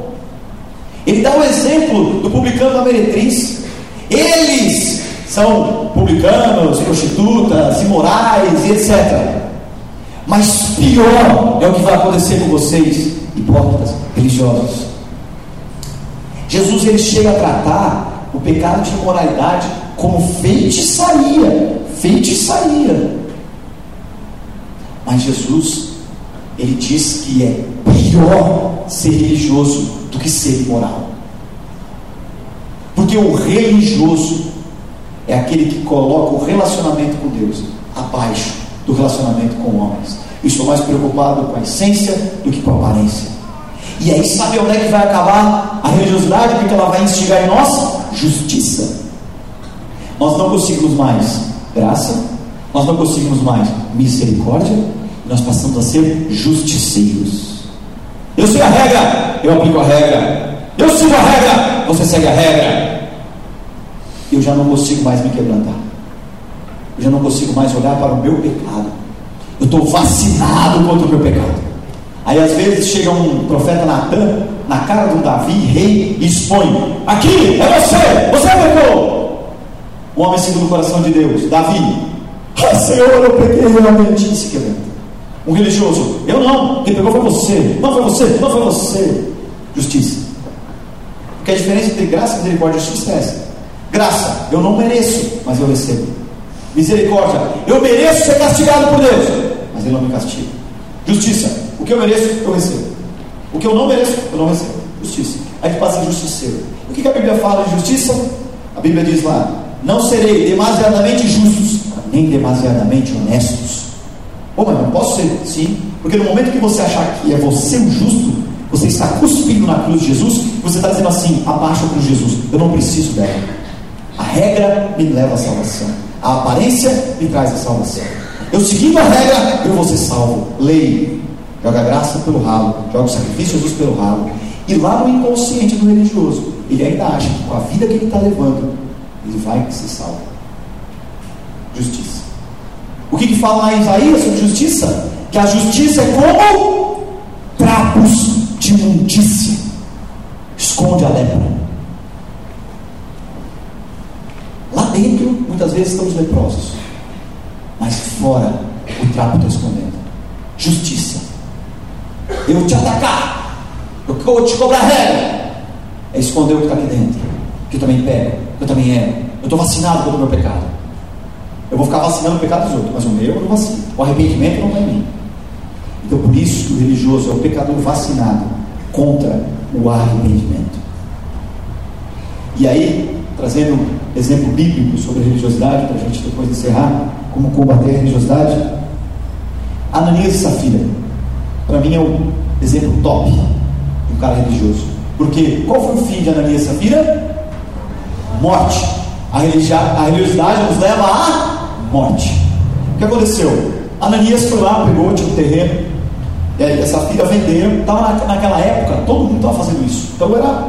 S1: Ele dá o um exemplo do publicano da meretriz. Eles são publicanos, prostitutas, imorais e etc. Mas pior é o que vai acontecer com vocês, hipócritas, religiosos. Jesus ele chega a tratar o pecado de imoralidade como feitiçaria, feitiçaria. Mas Jesus, ele diz que é pior ser religioso do que ser imoral. Porque o religioso é aquele que coloca o relacionamento com Deus abaixo do relacionamento com homens. Estou mais preocupado com a essência do que com a aparência. E aí, sabe onde é que vai acabar a religiosidade? Porque ela vai instigar em nós justiça. Nós não conseguimos mais graça, nós não conseguimos mais misericórdia, nós passamos a ser justiceiros. Eu sei a regra, eu aplico a regra. Eu sigo a regra, você segue a regra. Eu já não consigo mais me quebrantar. Eu já não consigo mais olhar para o meu pecado. Eu estou vacinado contra o meu pecado. Aí às vezes chega um profeta Natan na cara de um Davi, rei, e expõe: Aqui é você, você pecou. O homem segundo o coração de Deus, Davi, ah, Senhor, eu pequei realmente. E se quebranta. Um religioso, eu não, quem pegou foi você, não foi você, não foi você. Justiça. Porque a diferença entre graça, misericórdia e justiça é essa. Graça, eu não mereço, mas eu recebo. Misericórdia, eu mereço ser castigado por Deus, mas Ele não me castiga. Justiça, o que eu mereço, eu recebo. O que eu não mereço, eu não recebo. Justiça. Aí que passa justiceiro. O que, que a Bíblia fala de justiça? A Bíblia diz lá: Não serei demasiadamente justos, nem demasiadamente honestos. Ô, mas não posso ser? Sim. Porque no momento que você achar que é você o justo, você está cuspindo na cruz de Jesus, você está dizendo assim: abaixa a cruz de Jesus, eu não preciso dela. A regra me leva à salvação, a aparência me traz a salvação. Eu seguindo a regra, eu vou ser salvo. Lei, joga a graça pelo ralo, joga o sacrifício de Jesus pelo ralo. E lá no inconsciente do religioso, ele ainda acha que com a vida que ele está levando, ele vai ser salvo. Justiça. O que, que fala lá em Isaías sobre justiça? Que a justiça é como trapos de imundícia. Esconde a lepra. Lá dentro, muitas vezes estamos leprosos. Mas fora, o trapo está escondendo. Justiça. Eu vou te atacar. Eu vou te cobrar regra. É esconder o que está aqui dentro. Que eu também pego. Que eu também erro. Eu estou vacinado pelo meu pecado. Eu vou ficar vacinando o pecado dos outros, mas o meu eu não vacino. O arrependimento não vai em mim. Então por isso que o religioso é o pecador vacinado contra o arrependimento. E aí, trazendo exemplo bíblico sobre religiosidade, para a gente depois encerrar, como combater a religiosidade, Ananias e Safira, para mim é um exemplo top de um cara religioso. Porque qual foi o fim de Ananias e Safira? Morte. A, religiosidade nos leva à morte. O que aconteceu? Ananias foi lá, pegou, tinha um terreno, e aí essa filha vendeu, estava na, naquela época, todo mundo estava fazendo isso. Então era,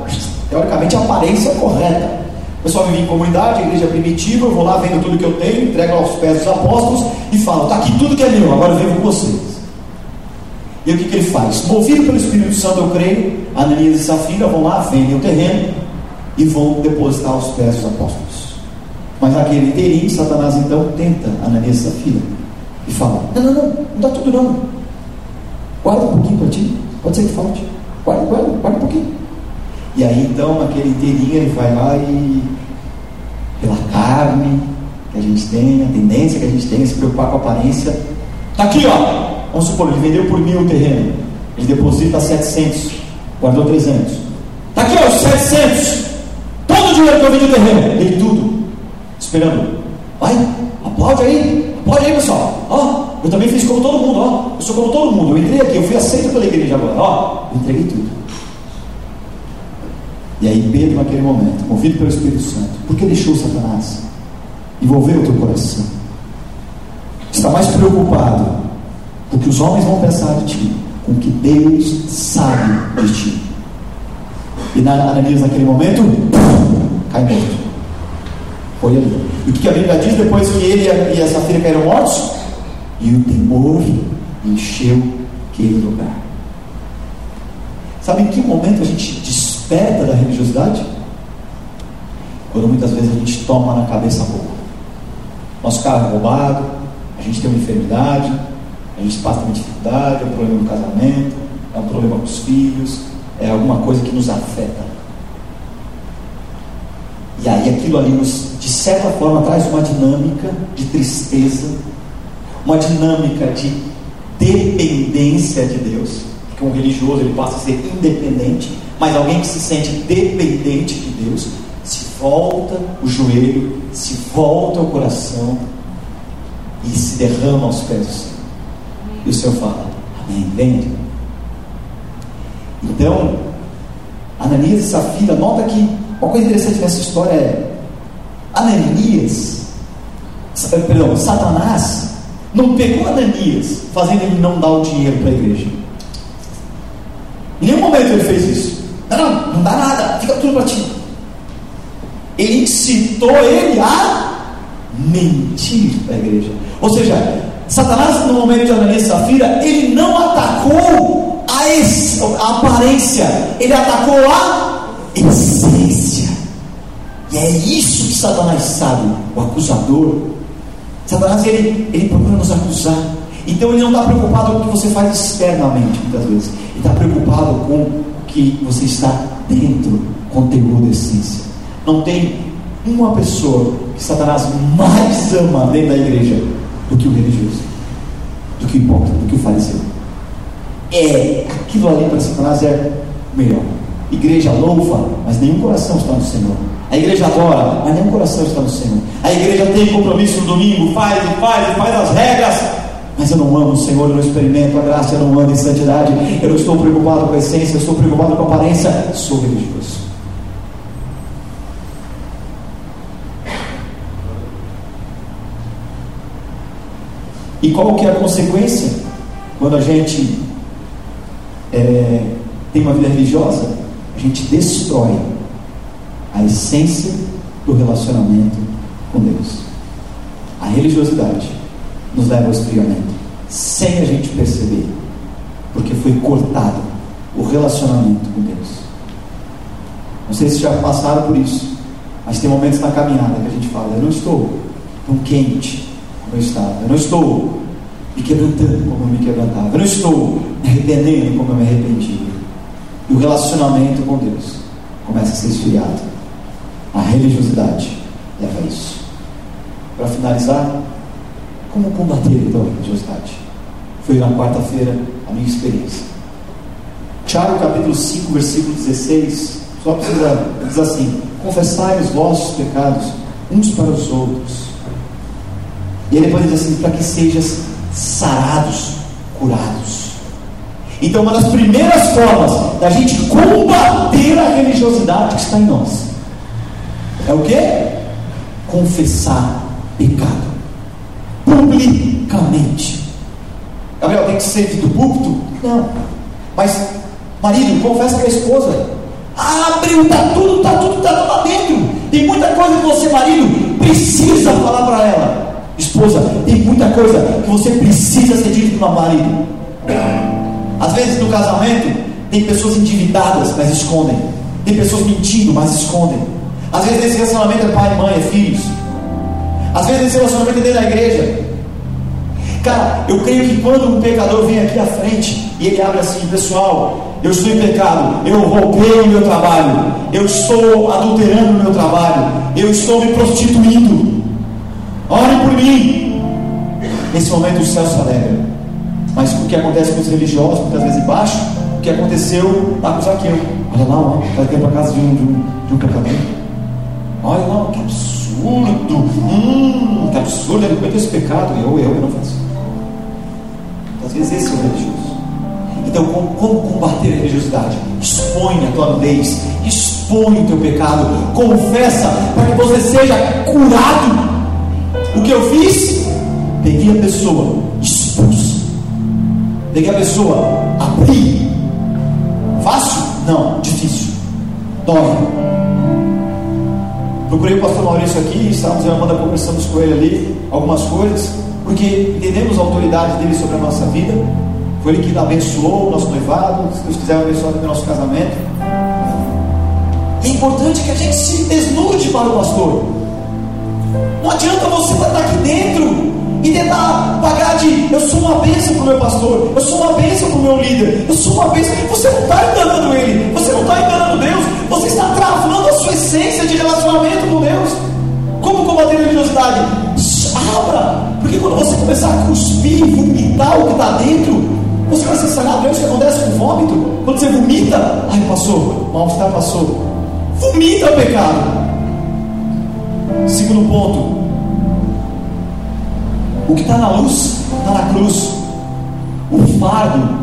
S1: teoricamente, a aparência correta. O pessoal vivia em comunidade, igreja primitiva, eu vou lá, vendo tudo que eu tenho, entrego aos pés dos apóstolos e falo, está aqui tudo que é meu, agora eu venho com vocês. E o que, que ele faz? Movido pelo Espírito Santo, eu creio, Ananias e Safira vão lá, vendem o terreno e vão depositar aos pés dos apóstolos. Mas naquele inteirinho, Satanás então tenta Ananias e Safira e fala: Não, não, não, não dá tudo não. Guarda um pouquinho para ti, pode ser que falte. Guarda, guarda, guarda um pouquinho. E aí então, naquele inteirinho, ele vai lá e, pela carne que a gente tem, a tendência que a gente tem, se preocupar com a aparência. Está aqui, ó. Vamos supor, ele vendeu por mil o terreno. Ele deposita 700, guardou 300. Está aqui, ó, os 700. Todo o dinheiro que eu vendi o terreno, ele tudo. Esperando. Vai, aplaude aí, aplaude aí, pessoal. Ó, eu também fiz como todo mundo, ó. Eu sou como todo mundo. Eu entrei aqui, eu fui aceito pela igreja agora, ó. Eu entreguei tudo. E aí Pedro, naquele momento, movido pelo Espírito Santo, porque deixou Satanás envolver o teu coração? Está mais preocupado com o que os homens vão pensar de ti, com o que Deus sabe de ti. E na Ananias, naquele momento, cai morto. Foi ali. E o que a Bíblia diz depois que ele e a Safira caíram mortos? E o temor encheu aquele lugar. Sabe em que momento a gente desperta da religiosidade? Quando muitas vezes a gente toma na cabeça pouco. Nosso carro é roubado, a gente tem uma enfermidade, a gente passa uma dificuldade, é um problema no casamento, é um problema com os filhos, é alguma coisa que nos afeta. E aí aquilo ali nos, de certa forma, traz uma dinâmica de tristeza, uma dinâmica de dependência de Deus. Porque um religioso ele passa a ser independente, mas alguém que se sente dependente de Deus, se volta o joelho, se volta o coração e se derrama aos pés do Senhor. E o Senhor fala: Amém, vem. Então, Ananias e Safira, nota que uma coisa interessante nessa história é Ananias, perdão, Satanás não pegou Ananias fazendo ele não dar o dinheiro para a igreja. Em nenhum momento ele fez isso. Não, não, não dá nada, fica tudo para ti. Ele incitou ele a mentir para a igreja. Ou seja, Satanás, no momento de Ananias e Safira, ele não atacou a, es, a aparência, ele atacou a essência. E é isso que Satanás sabe, o acusador. Satanás ele, ele procura nos acusar. Então ele não está preocupado com o que você faz externamente, muitas vezes. Ele está preocupado com que você está dentro, conteúdo, essência. Não tem uma pessoa que Satanás mais ama dentro da igreja do que o religioso, do que o hipócrita, do que o fariseu. É, aquilo ali para Satanás é melhor. Igreja louva, mas nenhum coração está no Senhor. A igreja adora, mas nenhum coração está no Senhor. A igreja tem compromisso no domingo, faz e faz e faz as regras, mas eu não amo o Senhor, eu não experimento a graça, eu não ando em santidade, eu não estou preocupado com a essência, eu estou preocupado com a aparência, sou religioso. E qual que é a consequência quando a gente é, tem uma vida religiosa? A gente destrói a essência do relacionamento com Deus. A religiosidade nos leva ao esfriamento, sem a gente perceber, porque foi cortado o relacionamento com Deus. Não sei se já passaram por isso, mas tem momentos na caminhada que a gente fala: eu não estou tão quente como eu estava, eu não estou me quebrantando como eu me quebrantava, eu não estou me arrependendo como eu me arrependia. E o relacionamento com Deus começa a ser esfriado. A religiosidade leva a isso. Para finalizar, como combater então a religiosidade? Foi na quarta-feira a minha experiência. Tiago capítulo 5, versículo 16, só precisa diz assim: confessai os vossos pecados uns para os outros. E ele depois diz assim: para que sejas sarados, curados. Então, uma das primeiras formas da gente combater a religiosidade que está em nós é o que? Confessar pecado publicamente. Gabriel, tem que ser do púlpito? Não. Mas, marido, confessa para a esposa. Abriu, está tudo, está tudo, está tudo lá dentro. Tem muita coisa que você, marido, precisa falar para ela. Esposa, tem muita coisa que você precisa ser dito para o marido. Às vezes no casamento, tem pessoas endividadas, mas escondem. Tem pessoas mentindo, mas escondem. Às vezes esse relacionamento é pai, mãe, é filhos. Às vezes esse relacionamento é dentro da igreja. Cara, eu creio que quando um pecador vem aqui à frente e ele abre assim, pessoal, eu estou em pecado, eu roubei o meu trabalho, eu estou adulterando o meu trabalho, eu estou me prostituindo. Ore por mim. Nesse momento o céu se alegra. Mas o que acontece com os religiosos, muitas vezes embaixo, o que aconteceu lá com Zaqueu. Olha lá, ó, vai ter para casa de um, de um, de um pecador. Olha lá, que absurdo. Hum, que absurdo, ele cometeu esse pecado. Eu, eu, eu não faço. Às vezes esse é o religioso. Então, como, como combater a religiosidade? Expõe a tua nudez, expõe o teu pecado, confessa para que você seja curado. O que eu fiz? Peguei a pessoa, expus. Peguei a pessoa, abri. Fácil? Não, difícil. Dói. Procurei o pastor Maurício aqui, estávamos em Amanda conversamos com ele ali, algumas coisas, porque entendemos a autoridade dele sobre a nossa vida. Foi ele que abençoou o nosso noivado, se Deus quiser abençoar o nosso casamento. É importante que a gente se desnude para o pastor. Não adianta você estar aqui dentro e tentar pagar de eu sou uma bênção para o meu pastor, eu sou uma bênção para o meu líder, eu sou uma bênção. Você não está enganando ele, você não está enganando Deus, você está travando a sua essência de relacionamento com Deus. Como combater a religiosidade? Abra, porque quando você começar a cuspir vomitar o que está dentro, você vai ser sanado. É o que acontece com o vômito. Quando você vomita, ai passou, mal-estar passou. Vomita o pecado. Segundo ponto, O que está na luz está na cruz. O fardo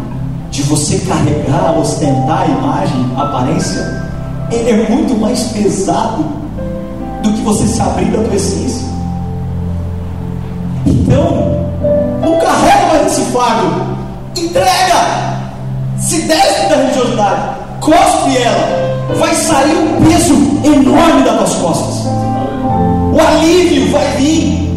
S1: de você carregar, ostentar a imagem, a aparência, ele é muito mais pesado do que você se abrir da tua essência. Então, não carrega mais esse fardo, entrega, se desce da religiosidade, cospe ela, vai sair um peso enorme das tuas costas, o alívio vai vir.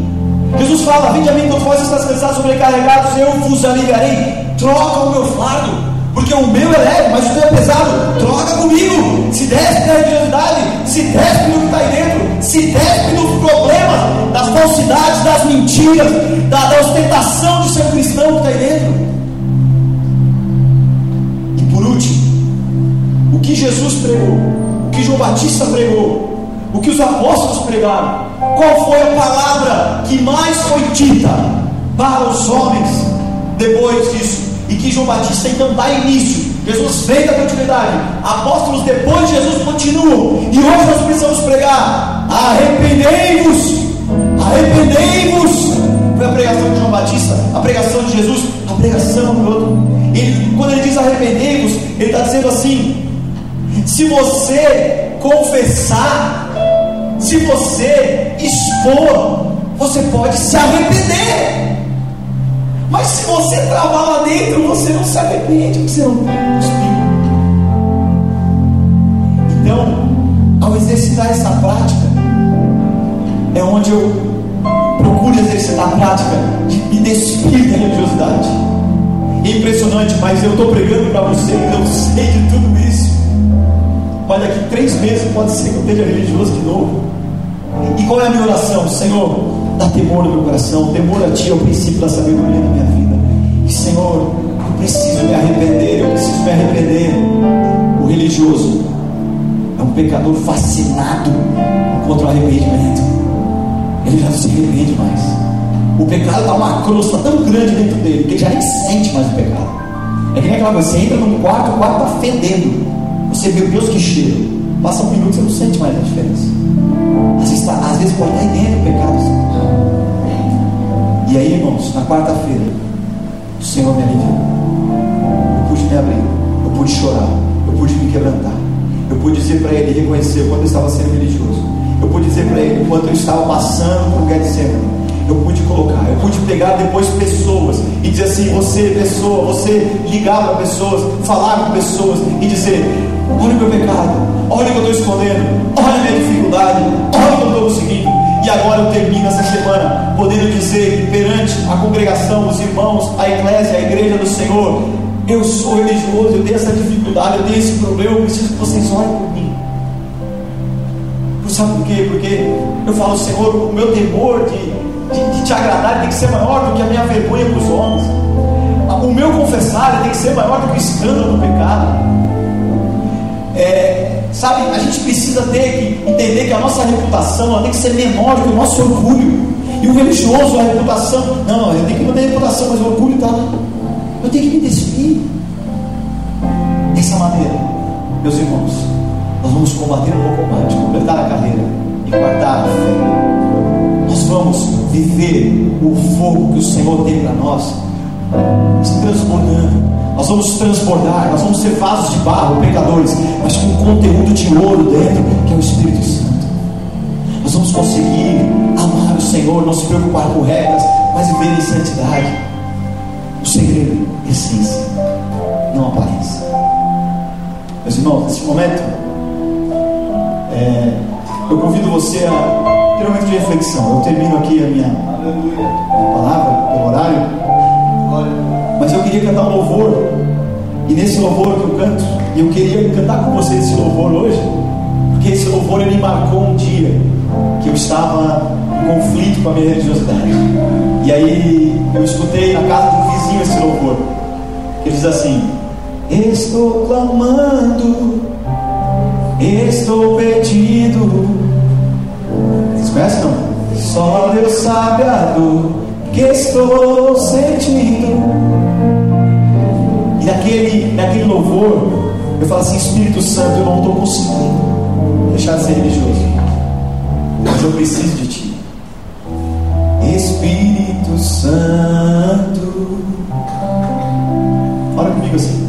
S1: Jesus fala: Vinde a mim, todos vós estás cansados, sobrecarregados, eu vos aliviarei. Troca o meu fardo, porque o meu é leve, mas o teu é pesado. Troca comigo. Se despe da religiosidade, se despe do que está aí dentro, se despe dos problemas, das falsidades, das mentiras, da, da ostentação de ser cristão que está aí dentro. E por último, o que Jesus pregou, o que João Batista pregou, o que os apóstolos pregaram, qual foi a palavra que mais foi dita para os homens depois disso? E que João Batista então dá início. Jesus vem da continuidade. Apóstolos depois de Jesus continuam. E hoje nós precisamos pregar: arrependei-vos, arrependei-vos. Foi a pregação de João Batista, a pregação de Jesus, a pregação do outro. Ele, quando ele diz arrependei-vos, ele está dizendo assim: se você confessar se você expor, você pode se arrepender. Mas se você travar lá dentro, você não se arrepende, porque você não cuspiu. Então, ao exercitar essa prática, é onde eu procuro exercitar a prática de me despir da religiosidade. É impressionante, mas eu estou pregando para você que eu sei de tudo isso. Mas daqui três meses pode ser que eu esteja religioso de novo. E qual é a minha oração? Senhor, dá temor no meu coração, temor a Ti é o princípio da sabedoria da minha vida. E Senhor, eu preciso me arrepender, eu preciso me arrepender. O religioso é um pecador fascinado contra o arrependimento. Ele já não se arrepende mais. O pecado está uma crosta tão grande dentro dele que ele já nem sente mais o pecado. É que nem aquela coisa, você entra num quarto, o quarto está fedendo. Você vê, Deus que cheiro. Passa um minuto, você não sente mais a diferença. Às vezes, às vezes pode estar dentro o pecado. E aí, irmãos, na quarta-feira, o Senhor me aliviou. Eu pude me abrir, eu pude chorar, eu pude me quebrantar. Eu pude dizer para ele, reconhecer quando eu estava sendo religioso. Eu pude dizer para ele quando eu estava passando por Getsemane. Eu pude colocar, eu pude pegar depois pessoas e dizer assim: você, pessoa, você ligar para pessoas, falar com pessoas e dizer: olha o meu pecado, olha o que eu estou escondendo, olha a minha dificuldade, olha o que eu estou conseguindo. E agora eu termino essa semana podendo dizer perante a congregação, os irmãos, a eclésia, a igreja do Senhor: eu sou religioso, eu tenho essa dificuldade, eu tenho esse problema, eu preciso que vocês orem por mim. Sabe por quê? Porque eu falo, Senhor, o meu temor de, de, de te agradar tem que ser maior do que a minha vergonha para os homens. O meu confessar tem que ser maior do que o escândalo do pecado. É, sabe, a gente precisa ter que entender que a nossa reputação tem que ser menor do que o nosso orgulho. E o religioso, a reputação, não, eu tenho que manter a reputação, mas o orgulho está. Eu tenho que me despir. Dessa maneira, meus irmãos, nós vamos combater o bom combate, completar a carreira e guardar a fé. Nós vamos viver o fogo que o Senhor tem para nós, se transbordando. Nós vamos transbordar, nós vamos ser vasos de barro, pecadores, mas com conteúdo de ouro dentro, que é o Espírito Santo. Nós vamos conseguir amar o Senhor, não se preocupar com regras, mas viver em santidade. O segredo, essência, não aparência. Meus irmãos, nesse momento, é, eu convido você a ter um momento de reflexão. Eu termino aqui a minha, minha palavra, pelo horário. Mas eu queria cantar um louvor. E nesse louvor que eu canto, eu queria cantar com você esse louvor hoje, porque esse louvor ele marcou um dia que eu estava em conflito com a minha religiosidade. E aí eu escutei na casa do vizinho esse louvor. Que diz assim: Estou clamando, estou pedindo. Vocês conhecem não? Só Deus sabe a dor que estou sentindo. E naquele, naquele louvor, eu falo assim: Espírito Santo, eu não estou conseguindo deixar de ser religioso, mas eu preciso de Ti. Espírito Santo, ora comigo assim,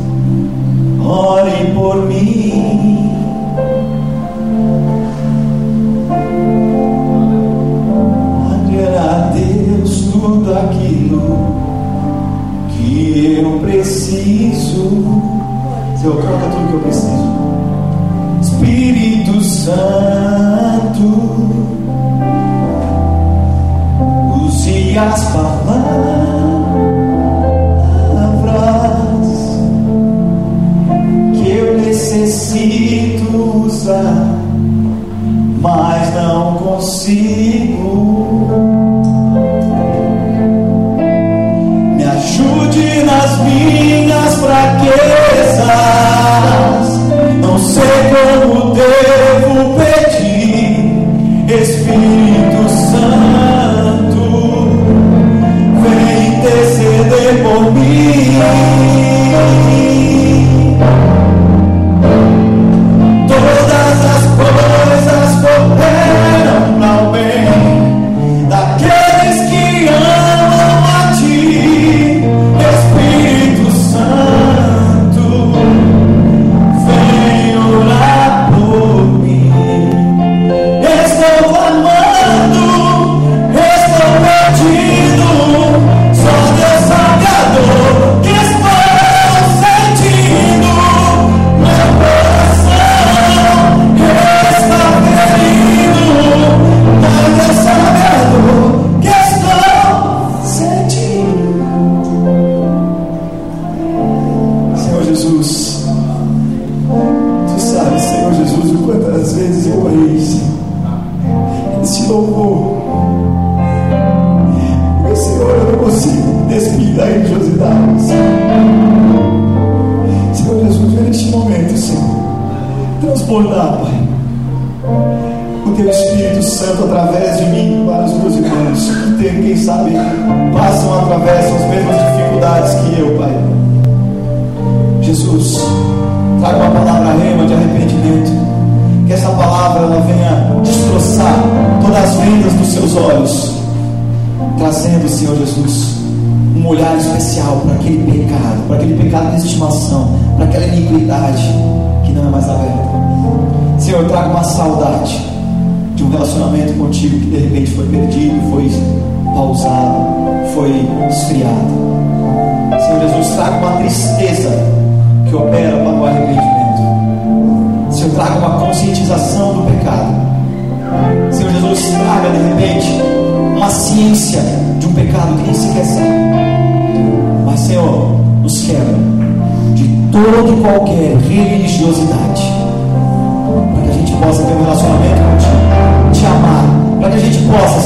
S1: ore por mim. tudo aquilo que eu preciso. Senhor, troca tudo que eu preciso. Espírito Santo, use as palavras que eu necessito usar, mas não consigo.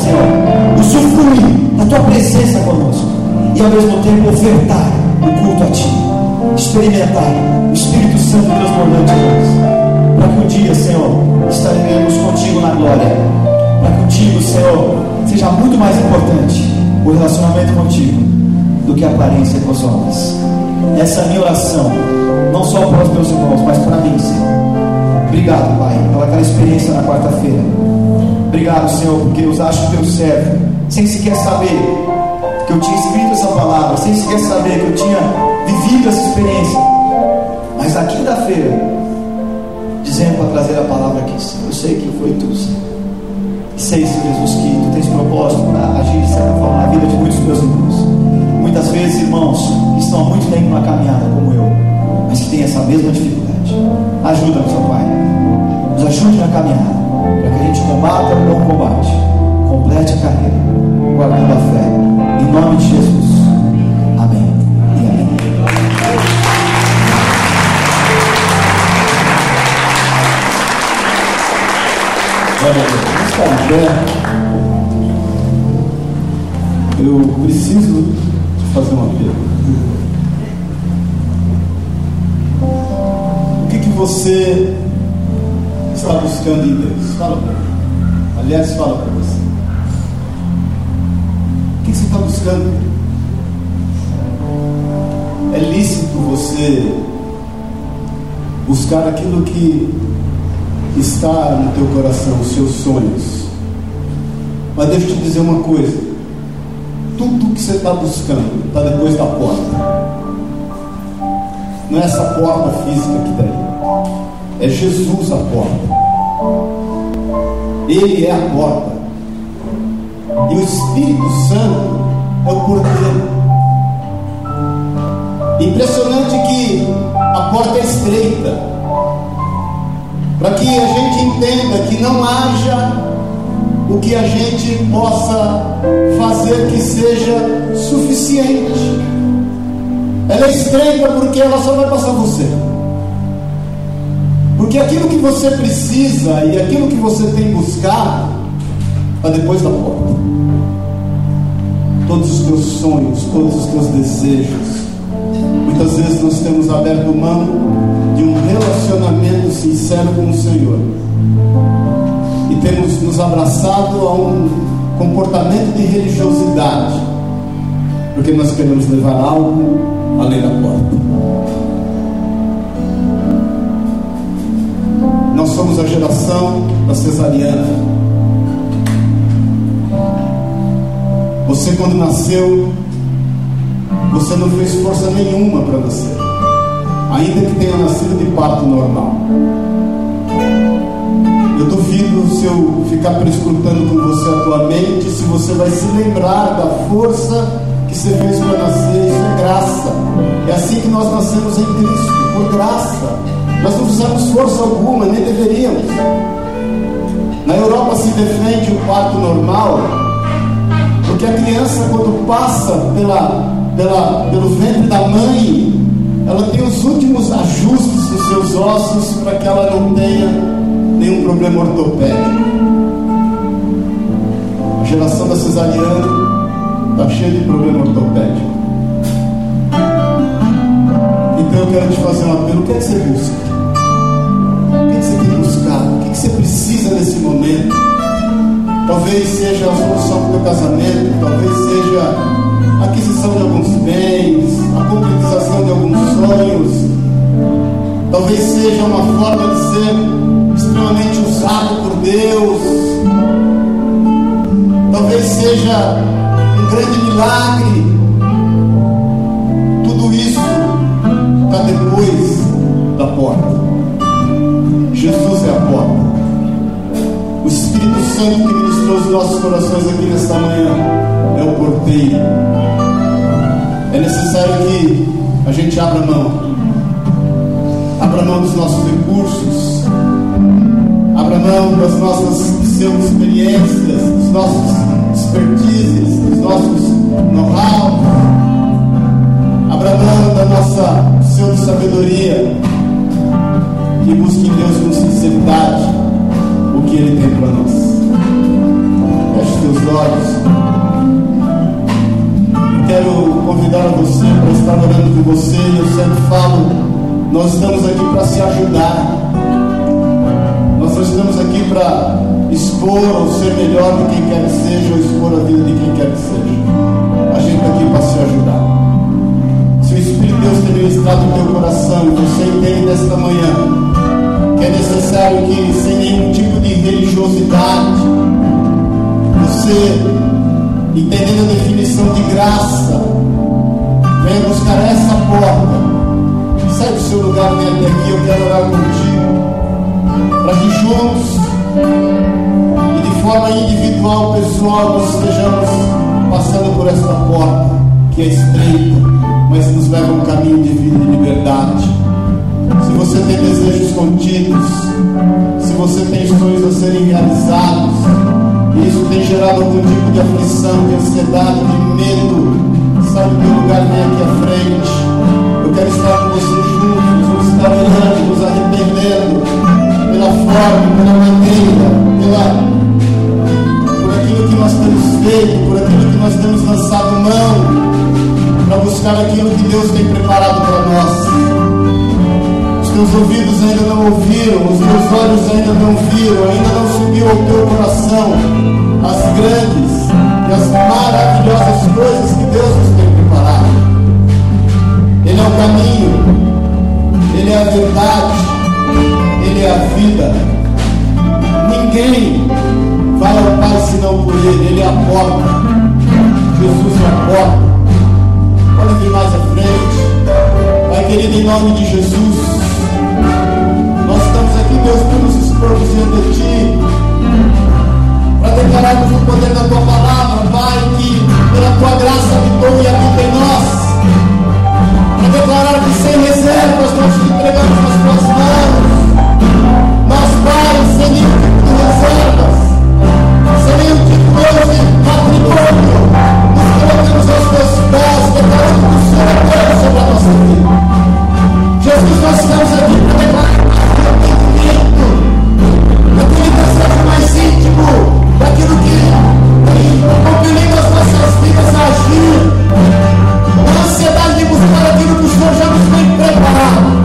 S1: Senhor, usufruir da tua presença conosco e ao mesmo tempo ofertar o culto a ti, experimentar o Espírito Santo transbordante em nós, para que um dia, Senhor, estaremos contigo na glória, para que contigo, Senhor, seja muito mais importante o relacionamento contigo do que a aparência com os homens. Essa é a minha oração, não só para os meus irmãos, mas para mim, Senhor. Obrigado, Pai, pelaquela experiência na quarta-feira. Obrigado, Senhor, porque usaste o teu servo, sem sequer saber que eu tinha escrito essa palavra, sem sequer saber que eu tinha vivido essa experiência. Mas na quinta-feira, dizendo para trazer a palavra aqui, Senhor, eu sei que foi tu, Senhor. Sei, Senhor Jesus, que tu tens propósito para agir de certa forma na vida de muitos meus irmãos. Muitas vezes, irmãos que estão há muito tempo na caminhada, como eu, mas que têm essa mesma dificuldade. Ajuda-nos, ó Pai. Nos ajude na caminhada para que a gente combata o bom combate, complete a carreira, guardando a fé. Em nome de Jesus. Amém. E amém.
S2: Eu preciso te fazer uma pergunta. O que, que você está buscando em Deus? Fala para
S1: mim. Aliás, fala para você.
S2: O que você está buscando? É lícito você buscar aquilo que está no teu coração, os seus sonhos. Mas deixa eu te dizer uma coisa: tudo que você está buscando está depois da porta. Não é essa porta física que está aí. É Jesus a porta. Ele é a porta. E o Espírito Santo é o porteiro. Impressionante que a porta é estreita. Para que a gente entenda que não haja o que a gente possa fazer que seja suficiente. Ela é estreita porque ela só vai passar você. Porque aquilo que você precisa e aquilo que você tem buscado está depois da porta. Todos os teus sonhos, todos os teus desejos. Muitas vezes nós temos aberto mão de um relacionamento sincero com o Senhor. E temos nos abraçado a um comportamento de religiosidade. Porque nós queremos levar algo além da porta. Nós somos a geração da cesariana. Você, quando nasceu, você não fez força nenhuma para nascer, ainda que tenha nascido de parto normal. Eu duvido se eu ficar prescrutando com você atualmente, se você vai se lembrar da força que você fez para nascer. Isso é graça. É assim que nós nascemos em Cristo, por graça. Nós não fizemos força alguma, nem deveríamos. Na Europa se defende o parto normal, porque a criança, quando passa pela, pela, pelo ventre da mãe, ela tem os últimos ajustes dos seus ossos para que ela não tenha nenhum problema ortopédico. A geração da cesariana está cheia de problema ortopédico. Então eu quero te fazer um apelo: o que é que você busca? Você precisa nesse momento. Talvez seja a solução para o casamento, talvez seja a aquisição de alguns bens, a concretização de alguns sonhos, talvez seja uma forma de ser extremamente usado por Deus, talvez seja um grande milagre. Tudo isso está depois da porta. Jesus é a porta. O Espírito Santo que ministrou os nossos corações aqui nesta manhã é o porteiro. É necessário que a gente abra mão. Abra mão dos nossos recursos. Abra mão das nossas pseudo-experiências, dos nossos expertises, dos nossos know-how. Abra mão da nossa pseudo-sabedoria. E busque Deus com sinceridade o que Ele tem para nós. Feche teus olhos. Quero convidar você para estar orando com você. Eu sempre falo, nós estamos aqui para se ajudar. Nós não estamos aqui para expor ou ser melhor do que quer que seja, ou expor a vida de quem quer que seja. A gente está aqui para se ajudar. Se o Espírito de Deus tem ministrado no teu coração você entende nesta manhã é necessário que, sem nenhum tipo de religiosidade, você, entendendo a definição de graça, venha buscar essa porta. Sai do seu lugar, vem até aqui, eu quero orar contigo. Para que juntos e de forma individual, pessoal, nós estejamos passando por esta porta que é estreita, mas nos leva a um caminho de vida e liberdade você tem desejos contidos, se você tem sonhos a serem realizados, e isso tem gerado algum tipo de aflição, de ansiedade, de medo, do teu lugar vem aqui à frente. Eu quero estar com você juntos, vamos estar ouvidos ainda não ouviram, os teus olhos ainda não viram, ainda não subiu ao teu coração as grandes e as maravilhosas coisas que Deus nos tem preparado. Ele é o caminho, Ele é a verdade, Ele é a vida. Ninguém vai ao Pai senão por Ele, Ele é a porta. Jesus na porta. Pode vir mais à frente. Pai querido, em nome de Jesus. De Ti. Para declararmos o poder da Tua palavra, Pai, que pela Tua graça habitou e habita em nós. Para declarar que sem reservas nós te entregamos nas Tuas mãos. Nós, Pai, sem nenhum tipo de reservas, sem nenhum tipo de matrimônio, nos colocamos aos Teus pés, declarando que o Senhor é Deus sobre a nossa vida. Jesus, nós estamos aqui para declarar daquilo que tem compelido as nossas vidas a agir, a ansiedade de buscar aquilo que o Senhor já nos tem preparado.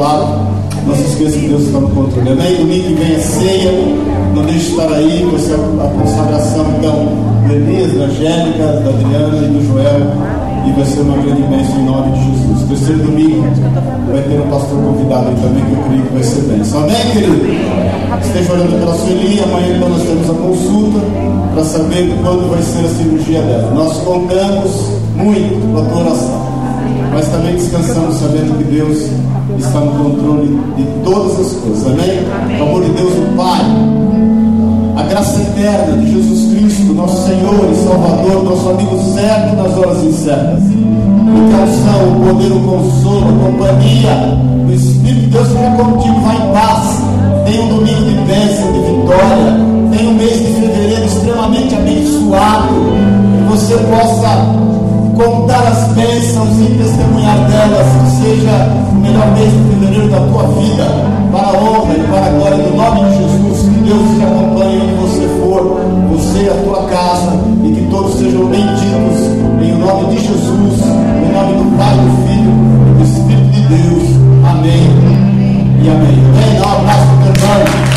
S2: Começar o discipulado. Não se esqueça que Deus está no controle. Amém? Domingo vem é ceia. Não deixe de estar aí. Vai ser a consagração então do Elias, da Angélica, da Adriana e do Joel. E vai ser uma grande bênção em nome de Jesus. Terceiro domingo vai ter um pastor convidado aí também que eu creio que vai ser bênção. Amém, querido? Esteja orando pela Sueli. Amanhã então nós temos a consulta para saber quando vai ser a cirurgia dela. Nós contamos muito com a tua oração mas também descansamos sabendo que Deus está no controle de todas as coisas. Amém? O amor de Deus, o Pai, a graça eterna de Jesus Cristo, nosso Senhor e Salvador, nosso amigo certo nas horas incertas. O calção, o poder, o consolo, a companhia do Espírito de Deus fica contigo, vai em paz. Tenha um domingo de bênção, de vitória. Tenha um mês de fevereiro extremamente abençoado. Que você possa contar as bênçãos e testemunhar delas, que seja melhor mês de fevereiro da tua vida, para a honra e para a glória do nome de Jesus. Que Deus te acompanhe onde você for, você e a tua casa, e que todos sejam benditos em nome de Jesus, em nome do Pai, do Filho e do Espírito de Deus. Amém e amém. Vem, dá um abraço para o